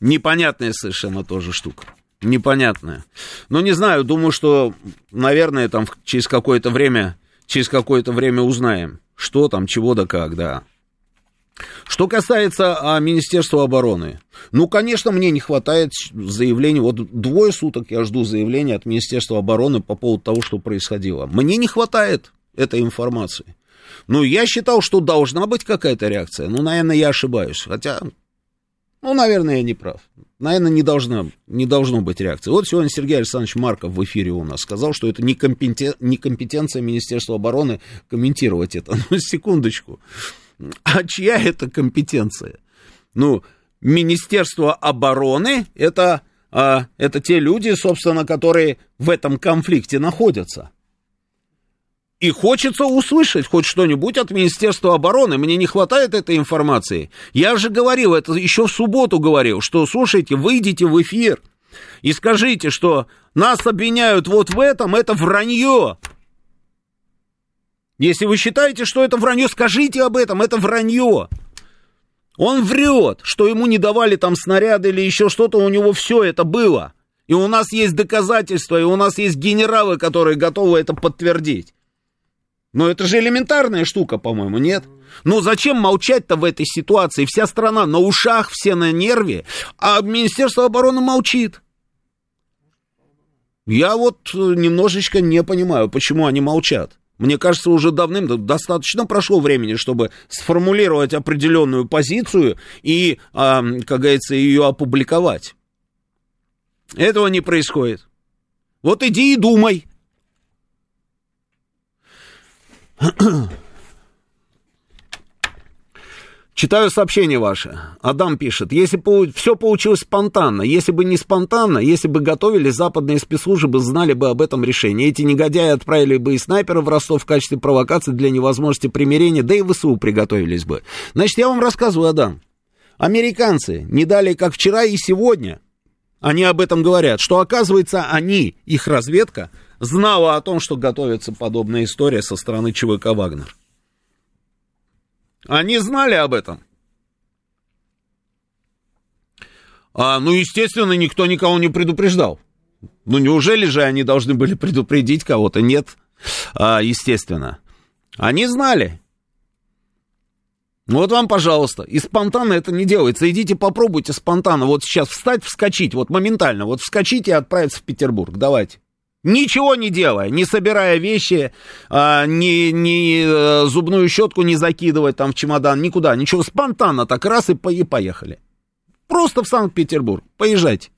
Speaker 1: Непонятная совершенно тоже штука непонятная. Ну, не знаю, думаю, что, наверное, там через какое-то время через какое-то время узнаем, что там, чего да как, да. Что касается а, Министерства обороны, ну, конечно, мне не хватает заявлений. Вот двое суток я жду заявления от Министерства обороны по поводу того, что происходило. Мне не хватает этой информации. Ну, я считал, что должна быть какая-то реакция. Ну, наверное, я ошибаюсь. Хотя, ну, наверное, я не прав наверное, не, должна, не должно быть реакции. Вот сегодня Сергей Александрович Марков в эфире у нас сказал, что это не, компетен, компетенция Министерства обороны комментировать это. Ну, секундочку. А чья это компетенция? Ну, Министерство обороны это, а, это те люди, собственно, которые в этом конфликте находятся. И хочется услышать хоть что-нибудь от Министерства обороны. Мне не хватает этой информации. Я же говорил, это еще в субботу говорил, что, слушайте, выйдите в эфир и скажите, что нас обвиняют вот в этом, это вранье. Если вы считаете, что это вранье, скажите об этом, это вранье. Он врет, что ему не давали там снаряды или еще что-то, у него все это было. И у нас есть доказательства, и у нас есть генералы, которые готовы это подтвердить. Но это же элементарная штука, по-моему, нет? Ну зачем молчать-то в этой ситуации? Вся страна на ушах, все на нерве, а Министерство обороны молчит. Я вот э, немножечко не понимаю, почему они молчат. Мне кажется, уже давным достаточно прошло времени, чтобы сформулировать определенную позицию и, как говорится, ее опубликовать. Этого не происходит. Вот иди и думай. Читаю сообщение ваше. Адам пишет, если по, все получилось спонтанно, если бы не спонтанно, если бы готовили, западные спецслужбы знали бы об этом решении. Эти негодяи отправили бы и снайперов в Ростов в качестве провокации для невозможности примирения, да и ВСУ приготовились бы. Значит, я вам рассказываю, Адам. Американцы не дали, как вчера и сегодня, они об этом говорят, что, оказывается, они, их разведка, знала о том, что готовится подобная история со стороны ЧВК «Вагнер». Они знали об этом. А, ну, естественно, никто никого не предупреждал. Ну, неужели же они должны были предупредить кого-то? Нет, а, естественно. Они знали. Вот вам, пожалуйста. И спонтанно это не делается. Идите попробуйте спонтанно. Вот сейчас встать, вскочить. Вот моментально. Вот вскочить и отправиться в Петербург. Давайте. Ничего не делая, не собирая вещи, а, ни, ни э, зубную щетку не закидывать там в чемодан, никуда, ничего, спонтанно так раз и, и поехали. Просто в Санкт-Петербург, поезжайте.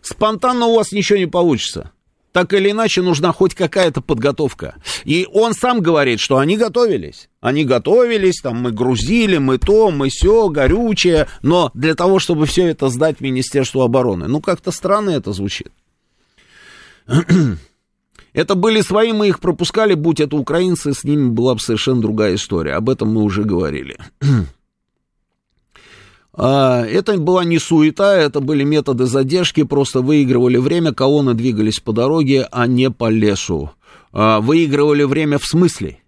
Speaker 1: Спонтанно у вас ничего не получится. Так или иначе нужна хоть какая-то подготовка. И он сам говорит, что они готовились. Они готовились, там мы грузили, мы то, мы все, горючее. Но для того, чтобы все это сдать Министерству обороны. Ну, как-то странно это звучит. Это были свои, мы их пропускали, будь это украинцы, с ними была бы совершенно другая история. Об этом мы уже говорили. А, это была не суета, это были методы задержки, просто выигрывали время, колонны двигались по дороге, а не по лесу. А, выигрывали время в смысле?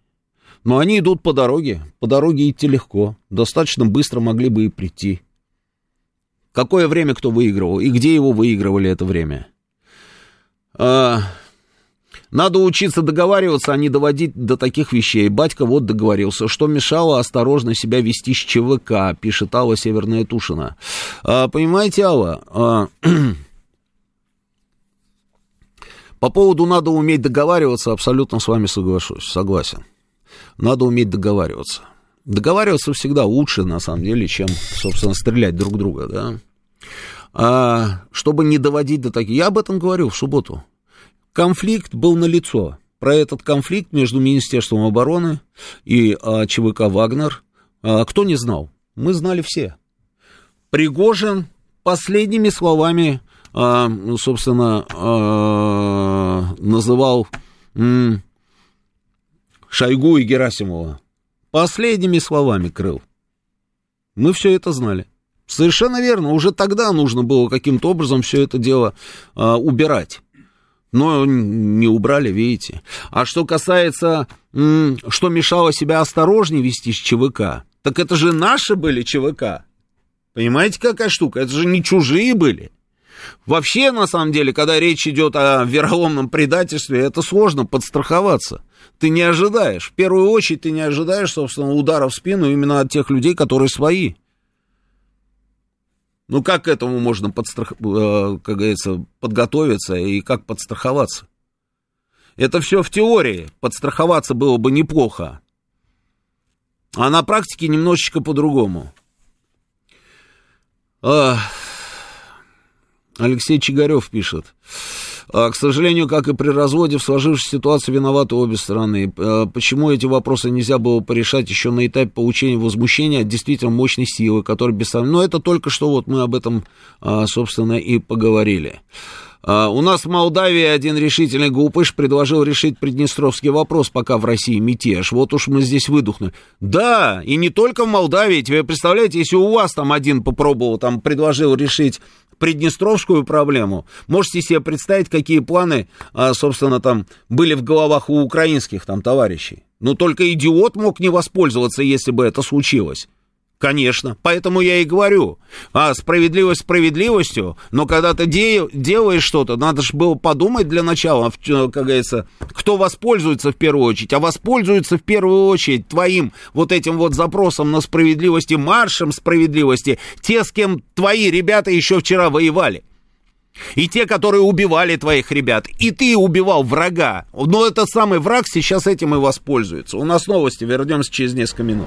Speaker 1: Но они идут по дороге, по дороге идти легко, достаточно быстро могли бы и прийти. Какое время кто выигрывал и где его выигрывали это время? А, надо учиться договариваться, а не доводить до таких вещей. Батька вот договорился. Что мешало осторожно себя вести с ЧВК, пишет Алла Северная Тушина. А, понимаете, Алла, а, по поводу надо уметь договариваться, абсолютно с вами соглашусь, согласен. Надо уметь договариваться. Договариваться всегда лучше, на самом деле, чем, собственно, стрелять друг друга, да. А, чтобы не доводить до таких. Я об этом говорил в субботу. Конфликт был налицо. Про этот конфликт между Министерством обороны и а, ЧВК «Вагнер» а, кто не знал? Мы знали все. Пригожин последними словами, а, собственно, называл Шойгу и Герасимова. Последними словами крыл. Мы все это знали. Совершенно верно. Уже тогда нужно было каким-то образом все это дело а, убирать. Но не убрали, видите. А что касается, м, что мешало себя осторожнее вести с ЧВК, так это же наши были ЧВК. Понимаете, какая штука? Это же не чужие были. Вообще, на самом деле, когда речь идет о вероломном предательстве, это сложно подстраховаться. Ты не ожидаешь. В первую очередь ты не ожидаешь, собственно, удара в спину именно от тех людей, которые свои. Ну, как к этому можно, подстрах... Э, как говорится, подготовиться и как подстраховаться? Это все в теории. Подстраховаться было бы неплохо. А на практике немножечко по-другому. Алексей Чигарев пишет. А, к сожалению, как и при разводе, в сложившейся ситуации виноваты обе стороны. А, почему эти вопросы нельзя было порешать еще на этапе получения возмущения от действительно мощной силы, которая без сомнения... Но это только что вот мы об этом, а, собственно, и поговорили. Uh, у нас в Молдавии один решительный глупыш предложил решить приднестровский вопрос, пока в России мятеж. Вот уж мы здесь выдохнули. Да, и не только в Молдавии. Тебе представляете, если у вас там один попробовал, там предложил решить приднестровскую проблему, можете себе представить, какие планы, а, собственно, там были в головах у украинских там товарищей. Но только идиот мог не воспользоваться, если бы это случилось. Конечно, поэтому я и говорю, а справедливость справедливостью, но когда ты де- делаешь что-то, надо же было подумать для начала, как говорится, кто воспользуется в первую очередь, а воспользуется в первую очередь твоим вот этим вот запросом на справедливости, маршем справедливости, те, с кем твои ребята еще вчера воевали. И те, которые убивали твоих ребят. И ты убивал врага. Но этот самый враг сейчас этим и воспользуется. У нас новости. Вернемся через несколько минут.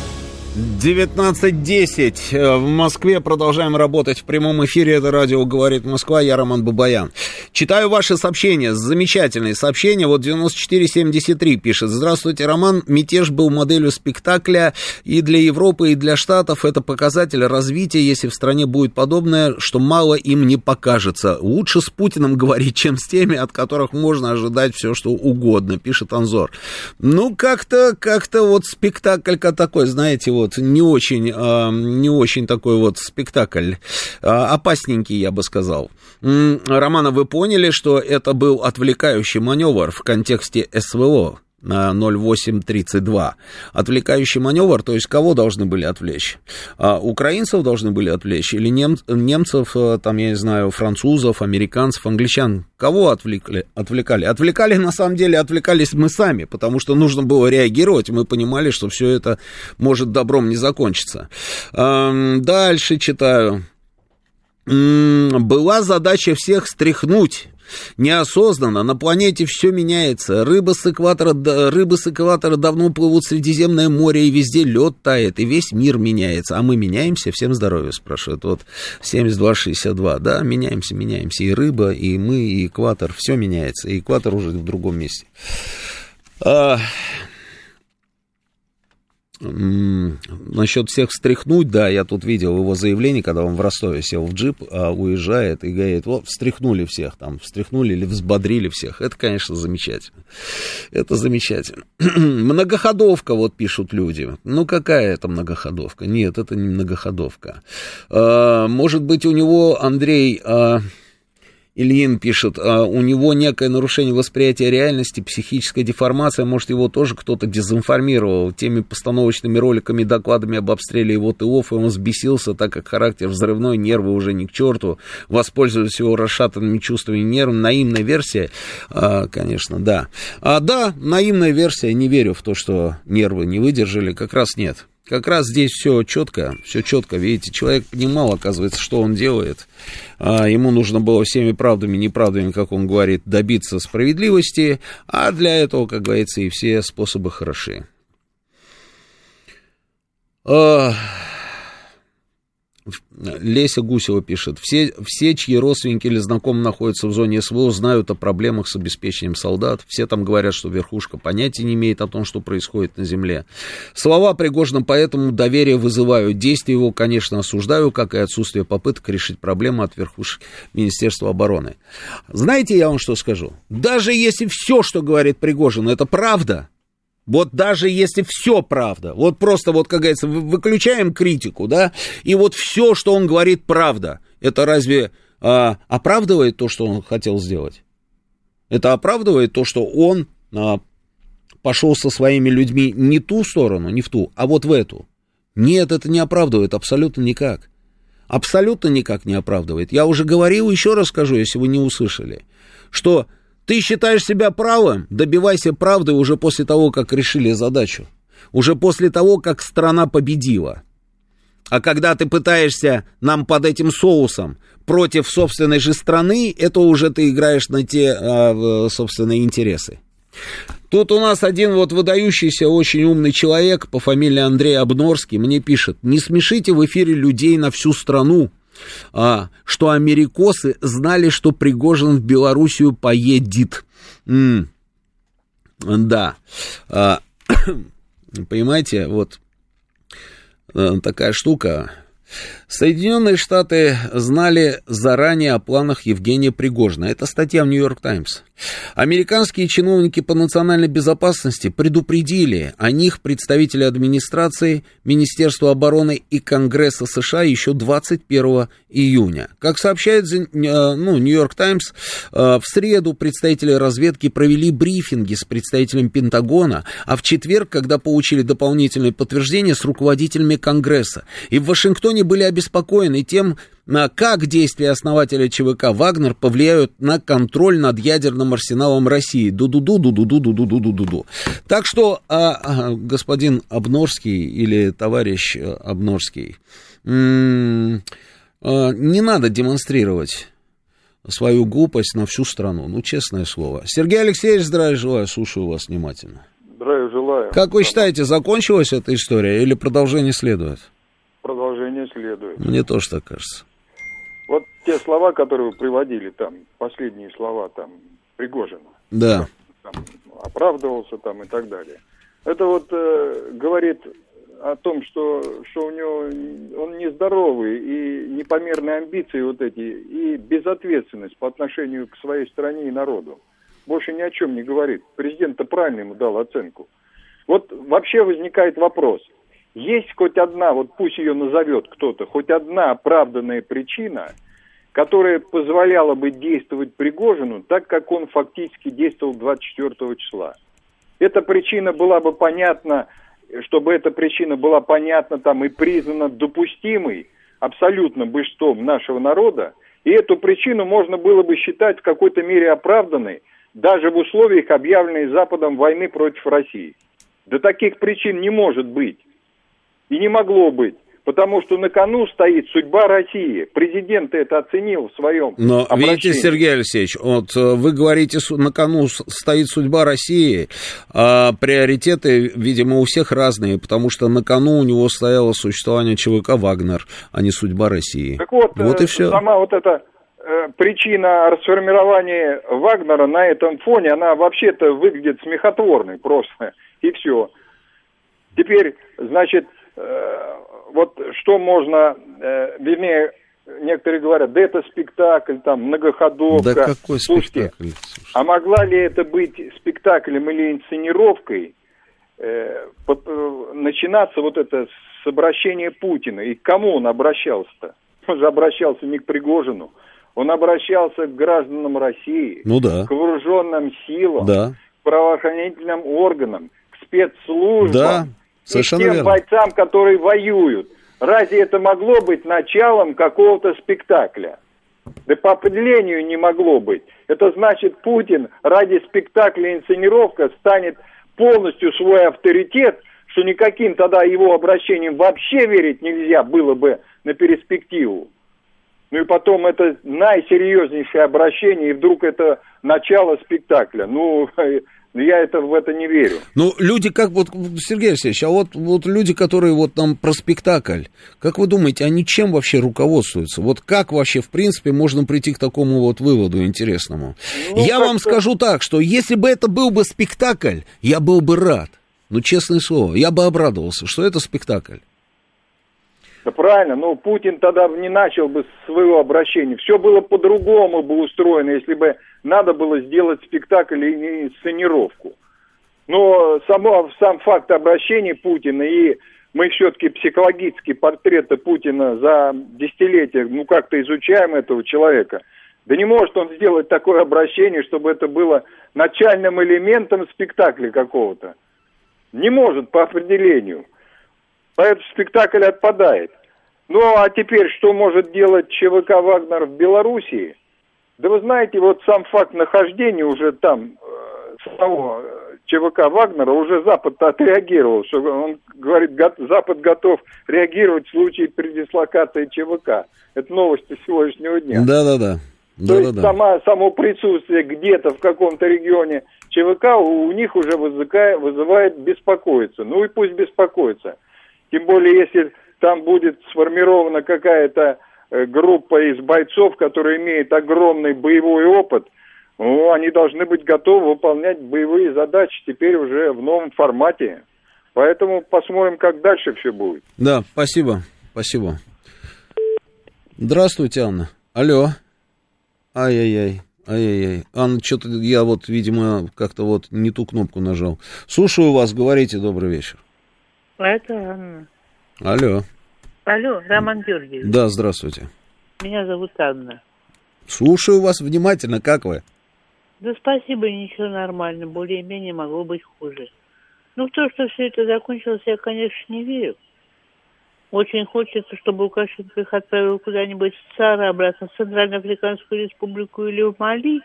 Speaker 1: 19.10 э, в Москве. Продолжаем работать в прямом эфире. Это радио «Говорит Москва». Я Роман Бабаян. Читаю ваши сообщения. Замечательные сообщения. Вот 9473 пишет. Здравствуйте, Роман. Мятеж был моделью спектакля и для Европы, и для Штатов. Это показатель развития, если в стране будет подобное, что мало им не покажется. Лучше с Путиным говорить, чем с теми, от которых можно ожидать все, что угодно, пишет Анзор. Ну, как-то, как-то вот спектакль такой, знаете, вот вот не очень, а, не очень такой вот спектакль, а, опасненький, я бы сказал. Романа, вы поняли, что это был отвлекающий маневр в контексте СВО? На 0832. Отвлекающий маневр, то есть кого должны были отвлечь? А, украинцев должны были отвлечь или нем, немцев, э, там, я не знаю, французов, американцев, англичан? Кого отвлекли, отвлекали? Отвлекали, на самом деле, отвлекались мы сами, потому что нужно было реагировать, мы понимали, что все это может добром не закончиться. А, дальше читаю. Была задача всех стряхнуть Неосознанно на планете все меняется. Рыбы с, экватора, рыбы с экватора давно плывут в Средиземное море, и везде лед тает, и весь мир меняется. А мы меняемся? Всем здоровья, спрашивают. Вот 72-62. Да, меняемся, меняемся. И рыба, и мы, и экватор. Все меняется. И экватор уже в другом месте. А, Насчет всех встряхнуть, да, я тут видел его заявление, когда он в Ростове сел в джип, а уезжает и говорит, вот, встряхнули всех там, встряхнули или взбодрили всех. Это, конечно, замечательно. Это замечательно. Многоходовка, вот пишут люди. Ну, какая это многоходовка? Нет, это не многоходовка. А, может быть, у него, Андрей, а, Ильин пишет, а у него некое нарушение восприятия реальности, психическая деформация, может, его тоже кто-то дезинформировал теми постановочными роликами, докладами об обстреле его ТОВ, и он взбесился, так как характер взрывной, нервы уже не к черту, воспользовались его расшатанными чувствами нервами. Наимная версия, а, конечно, да. А да, наимная версия, не верю в то, что нервы не выдержали, как раз нет. Как раз здесь все четко, все четко, видите, человек понимал, оказывается, что он делает. А, ему нужно было всеми правдами, неправдами, как он говорит, добиться справедливости, а для этого, как говорится, и все способы хороши. А, Леся Гусева пишет, все, все, чьи родственники или знакомые находятся в зоне СВО, знают о проблемах с обеспечением солдат. Все там говорят, что верхушка понятия не имеет о том, что происходит на земле. Слова Пригожина поэтому доверие вызываю. Действия его, конечно, осуждаю, как и отсутствие попыток решить проблему от верхушки Министерства обороны. Знаете, я вам что скажу? Даже если все, что говорит Пригожин, это правда, вот даже если все правда, вот просто вот, как говорится, выключаем критику, да, и вот все, что он говорит, правда, это разве а, оправдывает то, что он хотел сделать? Это оправдывает то, что он а, пошел со своими людьми не ту сторону, не в ту, а вот в эту. Нет, это не оправдывает абсолютно никак. Абсолютно никак не оправдывает. Я уже говорил, еще раз скажу, если вы не услышали, что ты считаешь себя правым? Добивайся правды уже после того, как решили задачу. Уже после того, как страна победила. А когда ты пытаешься нам под этим соусом против собственной же страны, это уже ты играешь на те а, собственные интересы. Тут у нас один вот выдающийся, очень умный человек по фамилии Андрей Обнорский мне пишет, не смешите в эфире людей на всю страну, а, что америкосы знали, что Пригожин в Белоруссию поедет. М-м, да. А, понимаете, вот э, такая штука. Соединенные Штаты знали заранее о планах Евгения Пригожина. Это статья в Нью-Йорк Таймс. Американские чиновники по национальной безопасности предупредили о них представители администрации, Министерства обороны и Конгресса США еще 21 июня. Как сообщает э, ну, Нью-Йорк Таймс, э, в среду представители разведки провели брифинги с представителем Пентагона, а в четверг, когда получили дополнительные подтверждения, с руководителями Конгресса. И в Вашингтоне были обеспокоены тем, как действия основателя ЧВК «Вагнер» повлияют на контроль над ядерным арсеналом России. Ду-ду-ду-ду-ду-ду-ду-ду-ду-ду. Так что, а, а, господин Обнорский или товарищ Обнорский, м- а, не надо демонстрировать свою глупость на всю страну, ну, честное слово. Сергей Алексеевич, здравия желаю, слушаю вас внимательно.
Speaker 7: Здравия желаю.
Speaker 1: Как вы считаете, закончилась эта история или продолжение следует?
Speaker 7: Продолжение следует.
Speaker 1: Мне тоже так кажется.
Speaker 7: Вот те слова, которые вы приводили там, последние слова там Пригожина.
Speaker 1: Да.
Speaker 7: Там, оправдывался там и так далее. Это вот э, говорит о том, что, что у него он нездоровый и непомерные амбиции вот эти, и безответственность по отношению к своей стране и народу. Больше ни о чем не говорит. Президент-то правильно ему дал оценку. Вот вообще возникает вопрос. Есть хоть одна, вот пусть ее назовет кто-то, хоть одна оправданная причина, которая позволяла бы действовать Пригожину так, как он фактически действовал 24 числа. Эта причина была бы понятна, чтобы эта причина была понятна там и признана допустимой абсолютно большинством нашего народа, и эту причину можно было бы считать в какой-то мере оправданной даже в условиях объявленной Западом войны против России. Да таких причин не может быть. И не могло быть. Потому что на кону стоит судьба России. Президент это оценил в своем
Speaker 1: Но обращении. видите, Сергей Алексеевич, вот э, вы говорите, на кону стоит судьба России, а приоритеты, видимо, у всех разные, потому что на кону у него стояло существование ЧВК «Вагнер», а не судьба России.
Speaker 7: Так вот, вот и э, все. сама вот эта э, причина расформирования Вагнера на этом фоне, она вообще-то выглядит смехотворной просто, и все. Теперь, значит, вот что можно, э, вернее, некоторые говорят, да это спектакль, там, многоходовка.
Speaker 1: Да какой Слушайте, спектакль?
Speaker 7: А могла ли это быть спектаклем или инсценировкой, э, начинаться вот это с обращения Путина? И к кому он обращался-то? Он же обращался не к Пригожину, Он обращался к гражданам России,
Speaker 1: Ну да.
Speaker 7: к вооруженным силам,
Speaker 1: Да.
Speaker 7: к правоохранительным органам, к спецслужбам.
Speaker 1: Да,
Speaker 7: и к
Speaker 1: совершенно
Speaker 7: тем
Speaker 1: верно.
Speaker 7: бойцам, которые воюют. Разве это могло быть началом какого-то спектакля? Да по определению не могло быть. Это значит, Путин ради спектакля инсценировка станет полностью свой авторитет, что никаким тогда его обращением вообще верить нельзя было бы на перспективу. Ну и потом это наисерьезнейшее обращение, и вдруг это начало спектакля. Ну, я это в это не верю.
Speaker 1: Ну, люди как вот, Сергей Алексеевич, а вот, вот люди, которые вот там про спектакль, как вы думаете, они чем вообще руководствуются? Вот как вообще, в принципе, можно прийти к такому вот выводу интересному?
Speaker 7: Ну,
Speaker 1: я вам скажу так, что если бы это был бы спектакль, я был бы рад. Ну, честное слово, я бы обрадовался, что это спектакль.
Speaker 7: Да правильно, но Путин тогда не начал бы своего обращения. Все было по-другому бы устроено, если бы надо было сделать спектакль и не инсценировку. Но само, сам факт обращения Путина и мы все-таки психологические портреты Путина за десятилетия, ну как-то изучаем этого человека. Да не может он сделать такое обращение, чтобы это было начальным элементом спектакля какого-то. Не может по определению. Поэтому спектакль отпадает. Ну, а теперь что может делать ЧВК «Вагнер» в Белоруссии? Да вы знаете, вот сам факт нахождения уже там э, самого э, ЧВК «Вагнера» уже Запад отреагировал, что он говорит, го- Запад готов реагировать в случае передислокации ЧВК. Это новости сегодняшнего дня.
Speaker 1: Да-да-да.
Speaker 7: То есть
Speaker 1: Да-да-да.
Speaker 7: сама, само присутствие где-то в каком-то регионе ЧВК у, у них уже вызыка- вызывает беспокоиться. Ну и пусть беспокоится. Тем более, если там будет сформирована какая-то э, группа из бойцов, которые имеют огромный боевой опыт, ну, они должны быть готовы выполнять боевые задачи теперь уже в новом формате. Поэтому посмотрим, как дальше все будет.
Speaker 1: Да, спасибо, спасибо. Здравствуйте, Анна. Алло. Ай-яй-яй, ай-яй-яй. Анна, что-то я вот, видимо, как-то вот не ту кнопку нажал. Слушаю вас, говорите, добрый вечер.
Speaker 8: А Это Анна.
Speaker 1: Алло.
Speaker 8: Алло, Роман Георгиевич.
Speaker 1: Да, здравствуйте.
Speaker 8: Меня зовут Анна.
Speaker 1: Слушаю вас внимательно, как вы?
Speaker 8: Да спасибо, ничего нормально. Более-менее могло быть хуже. Ну, в то, что все это закончилось, я, конечно, не верю. Очень хочется, чтобы Лукашенко их отправил куда-нибудь в ЦАР, обратно в Центральноафриканскую республику или в Мали.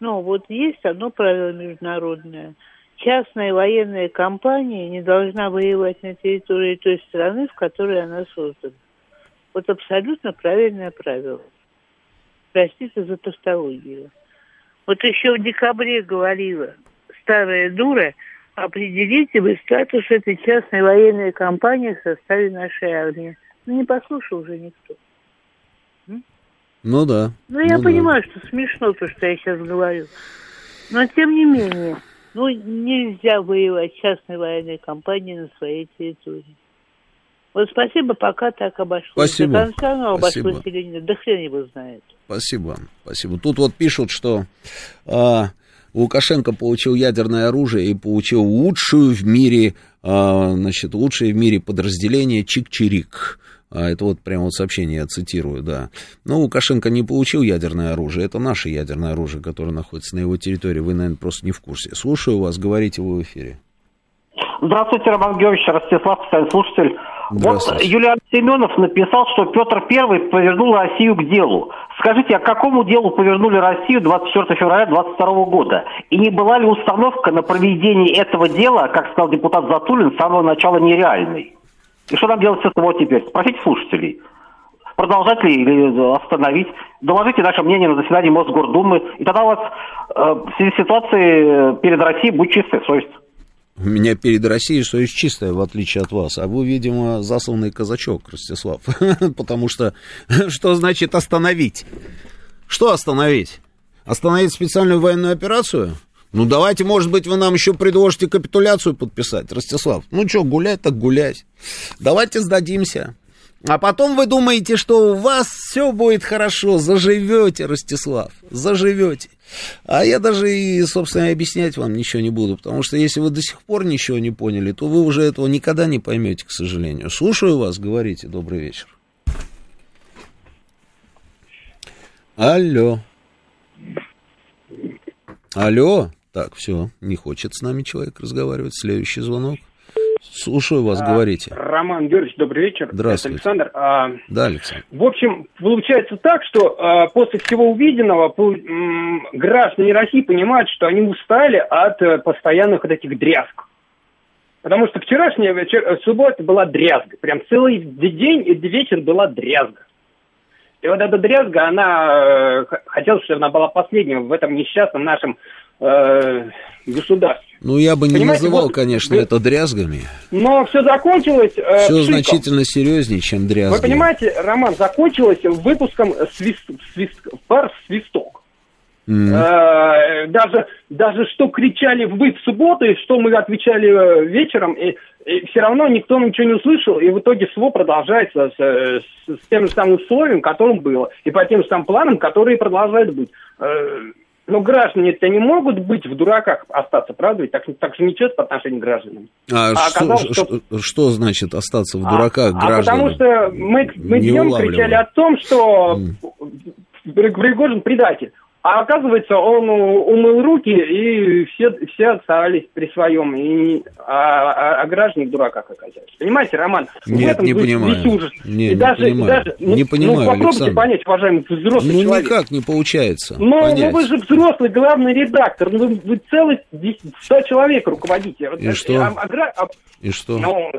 Speaker 8: Но вот есть одно правило международное. Частная военная компания не должна воевать на территории той страны, в которой она создана. Вот абсолютно правильное правило. Простите за тавтологию. Вот еще в декабре говорила старая дура, определите вы статус этой частной военной компании в составе нашей армии. Ну, не послушал уже никто.
Speaker 1: Ну да.
Speaker 8: Ну, я
Speaker 1: да.
Speaker 8: понимаю, что смешно то, что я сейчас говорю. Но, тем не менее, ну, нельзя воевать частной военной компанией на своей территории. Вот спасибо, пока так обошлось.
Speaker 1: Спасибо.
Speaker 8: До конца оно
Speaker 1: Спасибо.
Speaker 8: обошлось или нет, да хрен его знает.
Speaker 1: Спасибо, спасибо. Тут вот пишут, что а, Лукашенко получил ядерное оружие и получил лучшую в мире, а, значит, лучшее в мире подразделение Чик-Чирик. А, это вот прямо вот сообщение, я цитирую, да. Но Лукашенко не получил ядерное оружие, это наше ядерное оружие, которое находится на его территории, вы, наверное, просто не в курсе. Слушаю вас, говорите вы в эфире.
Speaker 9: Здравствуйте, Роман Георгиевич, Ростислав, постоянный слушатель. Вот. Юлиан Семенов написал, что Петр I повернул Россию к делу. Скажите, а к какому делу повернули Россию 24 февраля 22 года? И не была ли установка на проведение этого дела, как сказал депутат Затулин, с самого начала нереальной? И что нам делать с этого теперь? Спросите слушателей. Продолжать ли или остановить? Доложите наше мнение на заседании Мосгордумы. И тогда у вас э, в связи с ситуацией э, перед Россией будет чистая совесть.
Speaker 1: У меня перед Россией совесть чистая, в отличие от вас. А вы, видимо, засланный казачок, Ростислав. Потому что что значит остановить? Что остановить? Остановить специальную военную операцию? Ну, давайте, может быть, вы нам еще предложите капитуляцию подписать, Ростислав. Ну, что, гулять так гулять. Давайте сдадимся. А потом вы думаете, что у вас все будет хорошо, заживете, Ростислав, заживете. А я даже и, собственно, объяснять вам ничего не буду, потому что если вы до сих пор ничего не поняли, то вы уже этого никогда не поймете, к сожалению. Слушаю вас, говорите, добрый вечер. Алло. Алло. Так, все, не хочет с нами человек разговаривать. Следующий звонок. Слушаю вас,
Speaker 10: А,
Speaker 1: говорите.
Speaker 10: Роман Георгиевич, добрый вечер.
Speaker 1: Здравствуйте.
Speaker 10: Это Александр. А,
Speaker 1: Да, Александр.
Speaker 10: в общем, получается так, что а, после всего увиденного по- м, граждане России понимают, что они устали от э, постоянных вот этих дрязг. Потому что вчерашняя вечер, э, суббота была дрязга. Прям целый день и вечер была дрязга. И вот эта дрязга, она, э, хотелось, чтобы она была последней в этом несчастном нашем э, государстве.
Speaker 1: Ну, я бы не
Speaker 10: Понимаете,
Speaker 1: называл,
Speaker 10: вот
Speaker 1: конечно,
Speaker 10: вы-
Speaker 1: это дрязгами.
Speaker 10: Но все закончилось... э,
Speaker 1: Все
Speaker 10: пшиком.
Speaker 1: значительно серьезнее, чем дрязги.
Speaker 10: Вы понимаете, Роман, закончилось выпуском свист, свист, пар свисток.
Speaker 1: М.
Speaker 10: Э, даже, даже что кричали вы в субботу, и что мы отвечали э, вечером, и, все равно никто ничего не услышал, и в итоге СВО продолжается с, э, с- с тем же самым условием, которым было, и по тем же самым планам, которые продолжают быть. Э, но граждане-то не могут быть в дураках остаться, правда? Ведь так, так же нечестно по отношению к гражданам.
Speaker 1: А,
Speaker 10: А
Speaker 1: что, что- что значит остаться в
Speaker 10: А-
Speaker 1: дураках
Speaker 10: а,
Speaker 1: граждан?
Speaker 10: потому что мы, мы
Speaker 1: Не
Speaker 10: днем кричали о том, что При- Пригожин предатель. А оказывается, он умыл руки, и все, все остались при своем, и, а, а- а граждане в дураках оказались. Понимаете, Роман? в
Speaker 1: Нет,
Speaker 10: этом
Speaker 1: не
Speaker 10: весь-
Speaker 1: понимаю.
Speaker 10: весь ужас.
Speaker 1: Не,
Speaker 10: И
Speaker 1: не
Speaker 10: даже,
Speaker 1: понимаю.
Speaker 10: даже, ну,
Speaker 1: Не понимаю,
Speaker 10: ну, попробуйте
Speaker 1: Александр.
Speaker 10: понять, уважаемый взрослый
Speaker 1: Ну,
Speaker 10: человек.
Speaker 1: никак не получается
Speaker 10: Ну, ну, вы же взрослый главный редактор, ну, вы, вы целый 100 человек руководите.
Speaker 1: И что?
Speaker 10: А- а а-
Speaker 1: И что?
Speaker 10: ну,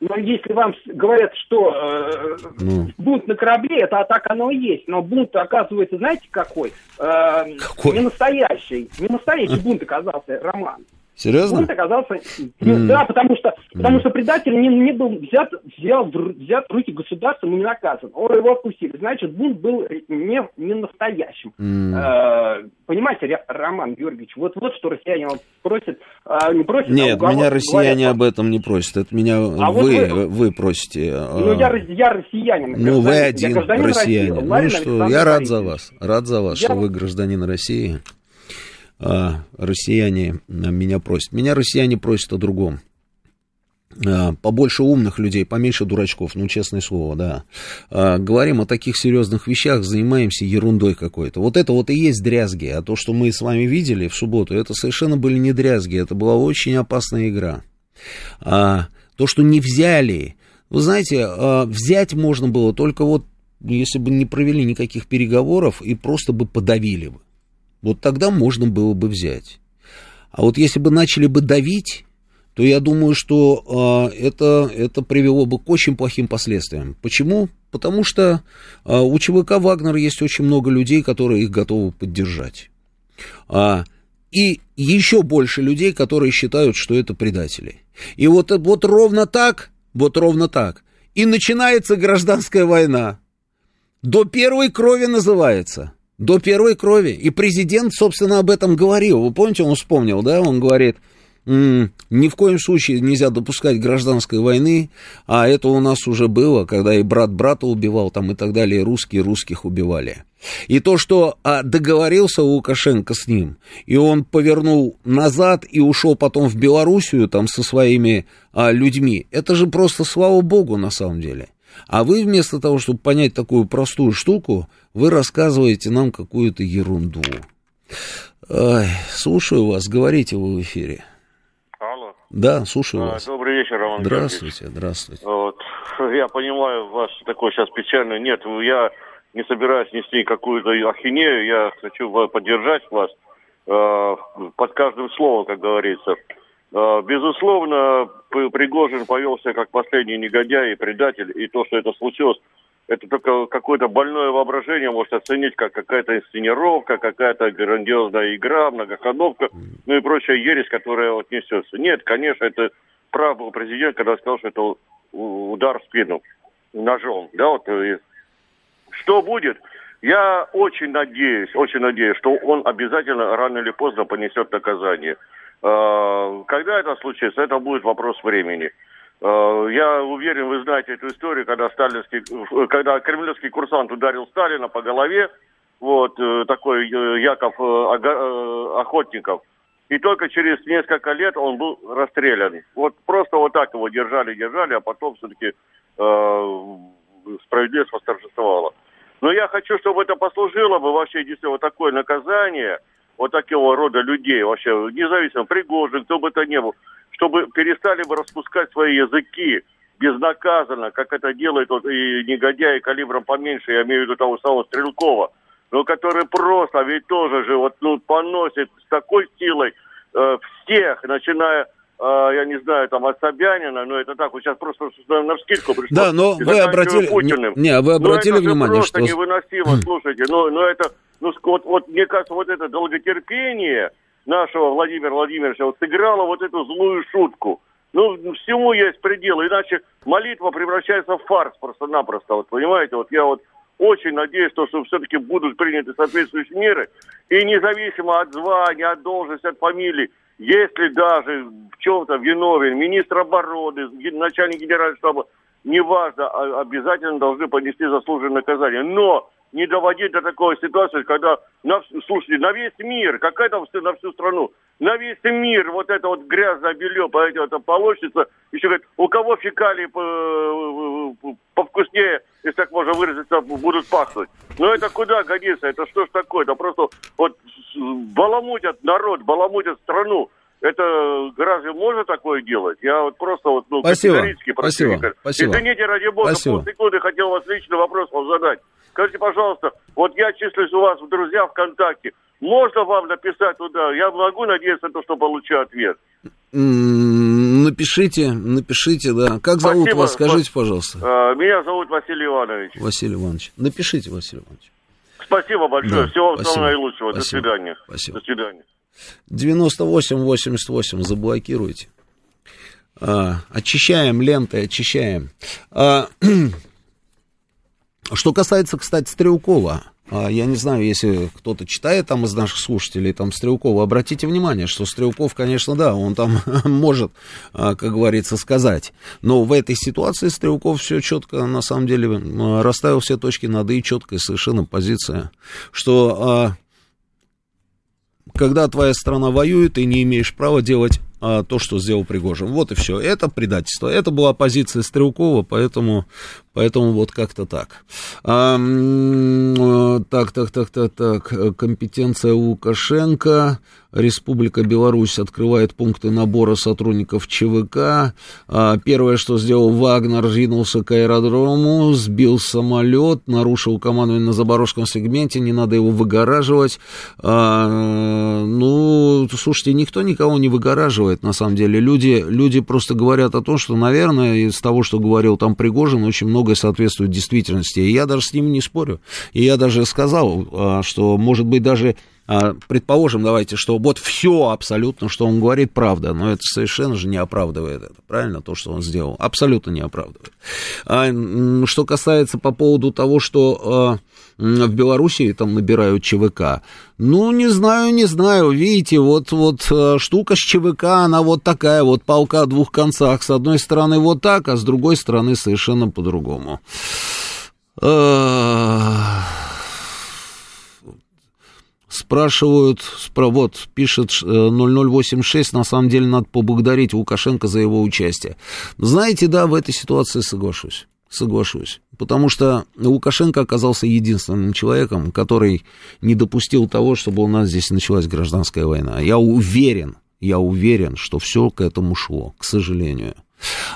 Speaker 10: ну, если вам говорят, что э,
Speaker 1: Ну.
Speaker 10: бунт на корабле, это так оно и есть. Но бунт, оказывается, знаете какой? Э,
Speaker 1: Какой?
Speaker 10: Не настоящий. Не настоящий бунт оказался, Роман.
Speaker 1: Серьезно?
Speaker 10: Бунт оказался... ну,
Speaker 1: М.
Speaker 10: Да, потому что, потому что предатель не, не был взят, взял взят в руки государством и не наказан. О, его отпустили. Значит, бунт был не, не настоящим.
Speaker 1: М.
Speaker 10: Э, понимаете, Роман Георгиевич, вот, вот что россияне просят, а, не просят, а
Speaker 1: Нет,
Speaker 10: уговор-
Speaker 1: меня россияне
Speaker 10: говорят,
Speaker 1: об этом не просят. Это меня
Speaker 10: А вот
Speaker 1: вы,
Speaker 10: вы-
Speaker 1: вы просите.
Speaker 10: Ну,
Speaker 1: а,
Speaker 10: я, рос- я россиянин.
Speaker 1: Ну, вы
Speaker 10: я
Speaker 1: один
Speaker 10: гражданин
Speaker 1: россиянин.
Speaker 10: России,
Speaker 1: ну что, я рад за вас. Rад за вас,
Speaker 10: Я-
Speaker 1: что вы гражданин России. А, россияне а, меня просят. Меня россияне просят о другом. А, побольше умных людей, поменьше дурачков, ну, честное слово, да. Говорим о таких серьезных вещах, занимаемся ерундой какой-то. Вот это вот и есть дрязги. А то, что мы с вами видели в субботу, это совершенно были не дрязги. Это была очень опасная игра. А, то, что не взяли, вы знаете, взять можно было только вот, если бы не провели никаких переговоров и просто бы подавили бы. Вот тогда можно было бы взять. А вот если бы начали бы давить, то я думаю, что а, это, это привело бы к очень плохим последствиям. Почему? Потому что а, у ЧВК «Вагнер» есть очень много людей, которые их готовы поддержать. А, и еще больше людей, которые считают, что это предатели. И вот, вот ровно так, вот ровно так. И начинается гражданская война. До первой крови называется. До первой крови. И президент, собственно, об этом говорил. Вы помните, он вспомнил, да? Он говорит, «М, ни в коем случае нельзя допускать гражданской войны, а это у нас уже было, когда и брат брата убивал там и так далее, и русские русских убивали. И то, что а, договорился Лукашенко с ним, и он повернул назад и ушел потом в Белоруссию там со своими а, людьми, это же просто слава богу на самом деле. А вы вместо того, чтобы понять такую простую штуку, вы рассказываете нам какую-то ерунду. Ай, слушаю вас, говорите вы в эфире.
Speaker 11: Алло.
Speaker 1: Да, слушаю
Speaker 11: А,
Speaker 1: вас.
Speaker 11: Добрый вечер, Роман
Speaker 1: Здравствуйте, здравствуйте.
Speaker 11: Георгиевич. Вот. Я понимаю, у вас такой сейчас печальный. Нет, я не собираюсь нести какую-то ахинею. Я хочу поддержать вас э, под каждым словом, как говорится. Э, безусловно, Пригожин повел себя как последний негодяй и предатель. И то, что это случилось, это только какое-то больное воображение может оценить как какая-то инсценировка, какая-то грандиозная игра, многоходовка, ну и прочая ересь, которая вот несется. Нет, конечно, это прав был президент, когда сказал, что это удар в спину ножом. Да, вот, и что будет? Я очень надеюсь, очень надеюсь, что он обязательно рано или поздно понесет наказание. Э, Когда это случится, это будет вопрос времени. Э, Я уверен, вы знаете эту историю, когда сталинский, когда кремлевский курсант ударил Сталина по голове, вот э, такой Яков Охотников. И только через несколько лет он был расстрелян. Вот просто вот так его держали, держали, а потом все-таки справедливость восторжествовала. Но я хочу, чтобы это послужило бы вообще действительно вот такое наказание вот такого рода людей, вообще независимо, Пригожин, кто бы это ни был, чтобы перестали бы распускать свои языки безнаказанно, как это делает вот и негодяи калибром поменьше, я имею в виду того самого Стрелкова, но который просто, ведь тоже же вот ну, поносит с такой силой э, всех, начиная Uh, я не знаю, там, от Собянина, но это так, вот сейчас просто на вскидку пришло.
Speaker 1: Да, но вы обратили, Путиным. не, не, вы обратили но это внимание,
Speaker 11: просто что... невыносимо, слушайте, но, но это, ну, вот, вот, мне кажется, вот это долготерпение нашего Владимира Владимировича вот сыграло вот эту злую шутку. Ну, всему есть предел, иначе молитва превращается в фарс просто-напросто, вот, понимаете, вот я вот очень надеюсь, что, что все-таки будут приняты соответствующие меры, и независимо от звания, от должности, от фамилии, если даже в чем-то виновен министр обороны, начальник генерального штаба, неважно, а обязательно должны понести заслуженное наказание. Но не доводить до такой ситуации, когда, на, слушайте, на весь мир, какая там на всю страну, на весь мир вот это вот грязное белье, понимаете, это полощется, еще говорит, у кого фекалии повкуснее, если так можно выразиться, будут пахнуть. Но это куда годится, это что ж такое, это просто вот баламутят народ, баламутят страну. Это разве можно такое делать? Я вот просто вот, ну,
Speaker 1: спасибо, спасибо, спасибо.
Speaker 11: Извините, ради бога, спасибо. секунды хотел вас личный вопрос вам задать. Скажите, пожалуйста, вот я числюсь у вас в друзья ВКонтакте. Можно вам написать туда? Я могу надеяться на то, что получу ответ.
Speaker 1: Напишите, напишите, да. Как зовут Спасибо. вас, скажите, пожалуйста.
Speaker 11: А, меня зовут Василий Иванович.
Speaker 1: Василий Иванович. Напишите, Василий Иванович.
Speaker 11: Спасибо большое. Да. Всего вам самого наилучшего. Спасибо. До свидания.
Speaker 1: Спасибо.
Speaker 11: До свидания.
Speaker 1: 98-88 заблокируйте. А, очищаем ленты, очищаем. А, Что касается, кстати, Стрелкова, а, я не знаю, если кто-то читает там из наших слушателей, там Стрелкова, обратите внимание, что Стрелков, конечно, да, он там может, а, как говорится, сказать. Но в этой ситуации Стрелков все четко, на самом деле, расставил все точки над «и», четкая совершенно позиция, что а, когда твоя страна воюет, ты не имеешь права делать а, то, что сделал Пригожин. Вот и все. Это предательство. Это была позиция Стрелкова, поэтому, поэтому вот как-то так. А, так, так, так, так, так. Компетенция Лукашенко. Республика Беларусь открывает пункты набора сотрудников ЧВК. А, первое, что сделал Вагнер, ринулся к аэродрому, сбил самолет, нарушил командование на Запорожском сегменте, не надо его выгораживать. А, ну, слушайте, никто никого не выгораживает, на самом деле. Люди, люди просто говорят о том, что, наверное, из того, что говорил там Пригожин, очень многое соответствует действительности. И я даже с ним не спорю. И я даже сказал, а, что, может быть, даже предположим, давайте, что вот все абсолютно, что он говорит, правда, но это совершенно же не оправдывает это, правильно, то, что он сделал, абсолютно не оправдывает. А, что касается по поводу того, что а, в Белоруссии там набирают ЧВК, ну, не знаю, не знаю, видите, вот, вот штука с ЧВК, она вот такая, вот палка о двух концах, с одной стороны вот так, а с другой стороны совершенно по-другому. Спрашивают, вот, пишет 0086, э, на самом деле надо поблагодарить Лукашенко за его участие. Знаете, да, в этой ситуации соглашусь. Соглашусь. Потому что Лукашенко оказался единственным человеком, который не допустил того, чтобы у нас здесь началась гражданская война. Я уверен, я уверен, что все к этому шло, к сожалению.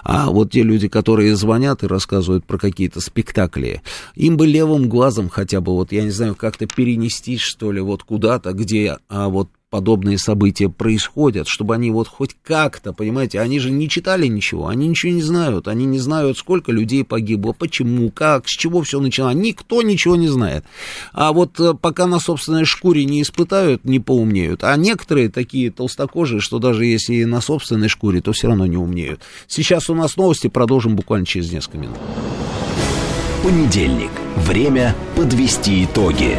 Speaker 1: А вот те люди, которые звонят и рассказывают про какие-то спектакли, им бы левым глазом хотя бы, вот я не знаю, как-то перенести, что ли, вот куда-то, где а, вот подобные события происходят, чтобы они вот хоть как-то, понимаете, они же не читали ничего, они ничего не знают, они не знают, сколько людей погибло, почему, как, с чего все началось, никто ничего не знает. А вот э, пока на собственной шкуре не испытают, не поумнеют, а некоторые такие толстокожие, что даже если и на собственной шкуре, то все равно не умнеют. Сейчас у нас новости, продолжим буквально через несколько минут.
Speaker 3: Понедельник. Время подвести итоги.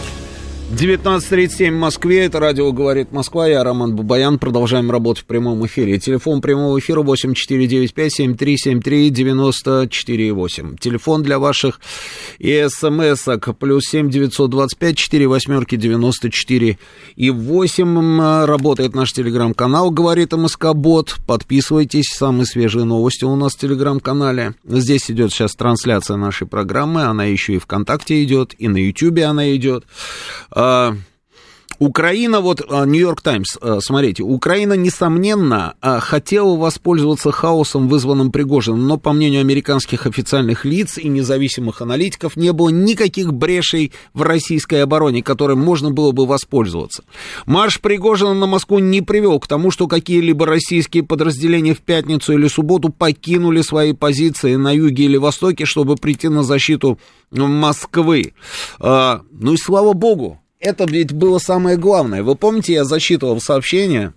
Speaker 1: 19.37 в Москве, это радио «Говорит Москва», я Роман Бабаян, продолжаем работать в прямом эфире. Телефон прямого эфира 8495-7373-94,8. Телефон для ваших и смс-ок плюс 7 925 4 восьмерки 94 и 8. Работает наш телеграм-канал «Говорит МСК Бот». Подписывайтесь, самые свежие новости у нас в телеграм-канале. Здесь идет сейчас трансляция нашей программы, она еще и ВКонтакте идет, и на Ютьюбе она идет. А, Украина, вот а, Нью-Йорк Таймс, а, смотрите, Украина, несомненно, хотела воспользоваться хаосом, вызванным Пригожиным, но, по мнению американских официальных лиц и независимых аналитиков, не было никаких брешей в российской обороне, которым можно было бы воспользоваться. Марш Пригожина на Москву не привел к тому, что какие-либо российские подразделения в пятницу или субботу покинули свои позиции на юге или востоке, чтобы прийти на защиту Москвы. Ну и слава богу, это ведь было самое главное. Вы помните, я зачитывал сообщение,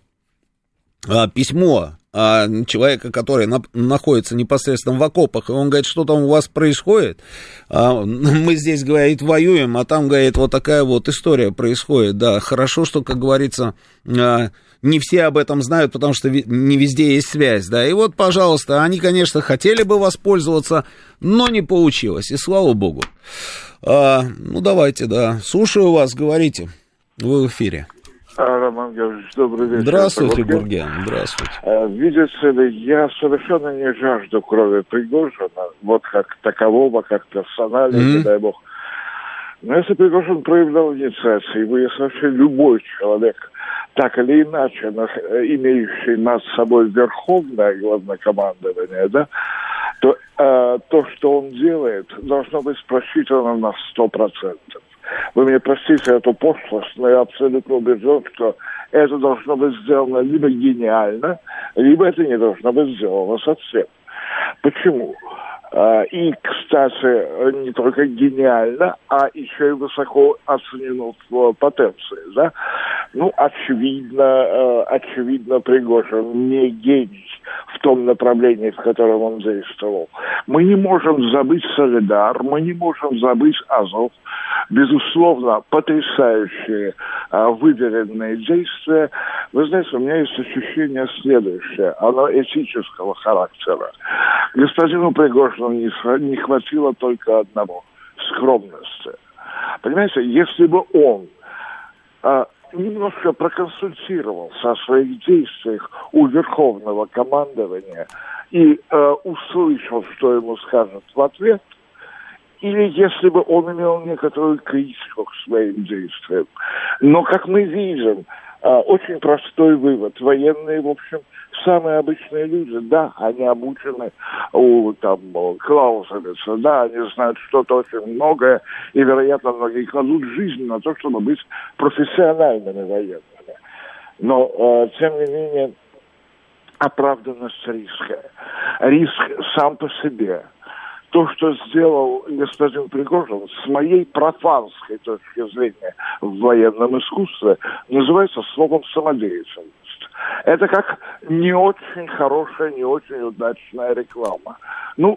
Speaker 1: а, письмо а, человека, который на, находится непосредственно в окопах, и он говорит, что там у вас происходит. А, мы здесь, говорит, воюем, а там, говорит, вот такая вот история происходит. Да, хорошо, что, как говорится, а, не все об этом знают, потому что не везде есть связь, да. И вот, пожалуйста, они, конечно, хотели бы воспользоваться, но не получилось, и слава богу. А, ну, давайте, да. Слушаю вас, говорите. Вы в эфире.
Speaker 12: А, Роман Георгиевич, добрый вечер.
Speaker 1: Здравствуйте, Гурген, здравствуйте.
Speaker 12: А, видите ли, я совершенно не жажду крови Пригожина, вот как такового, как персонали, mm-hmm. дай бог. Но если Пригожин проявлял инициациву, если вообще любой человек, так или иначе, имеющий над собой верховное главнокомандование, да, то э, то, что он делает, должно быть просчитано на сто процентов. Вы мне простите эту пошлость, но я абсолютно убежден, что это должно быть сделано либо гениально, либо это не должно быть сделано совсем. Почему? А, и, кстати, не только гениально, а еще и высоко оценено в потенции. Да? Ну, очевидно, э, очевидно, Пригожин не гений в том направлении, в котором он действовал. Мы не можем забыть Солидар, мы не можем забыть Азов. Безусловно, потрясающие а, выверенные действия. Вы знаете, у меня есть ощущение следующее, оно этического характера. Господину Пригожину не, не хватило только одного – скромности. Понимаете, если бы он а, немножко проконсультировался о своих действиях у Верховного командования и э, услышал, что ему скажут в ответ, или если бы он имел некоторую критику к своим действиям. Но, как мы видим, очень простой вывод. Военные, в общем, самые обычные люди, да, они обучены у там Клаусовица, да, они знают что-то очень многое, и, вероятно, многие кладут жизнь на то, чтобы быть профессиональными военными. Но, э, тем не менее, оправданность риска. Риск сам по себе. То, что сделал господин Пригожин, с моей профанской точки зрения в военном искусстве, называется словом самодеятельность. Это как не очень хорошая, не очень удачная реклама. Ну,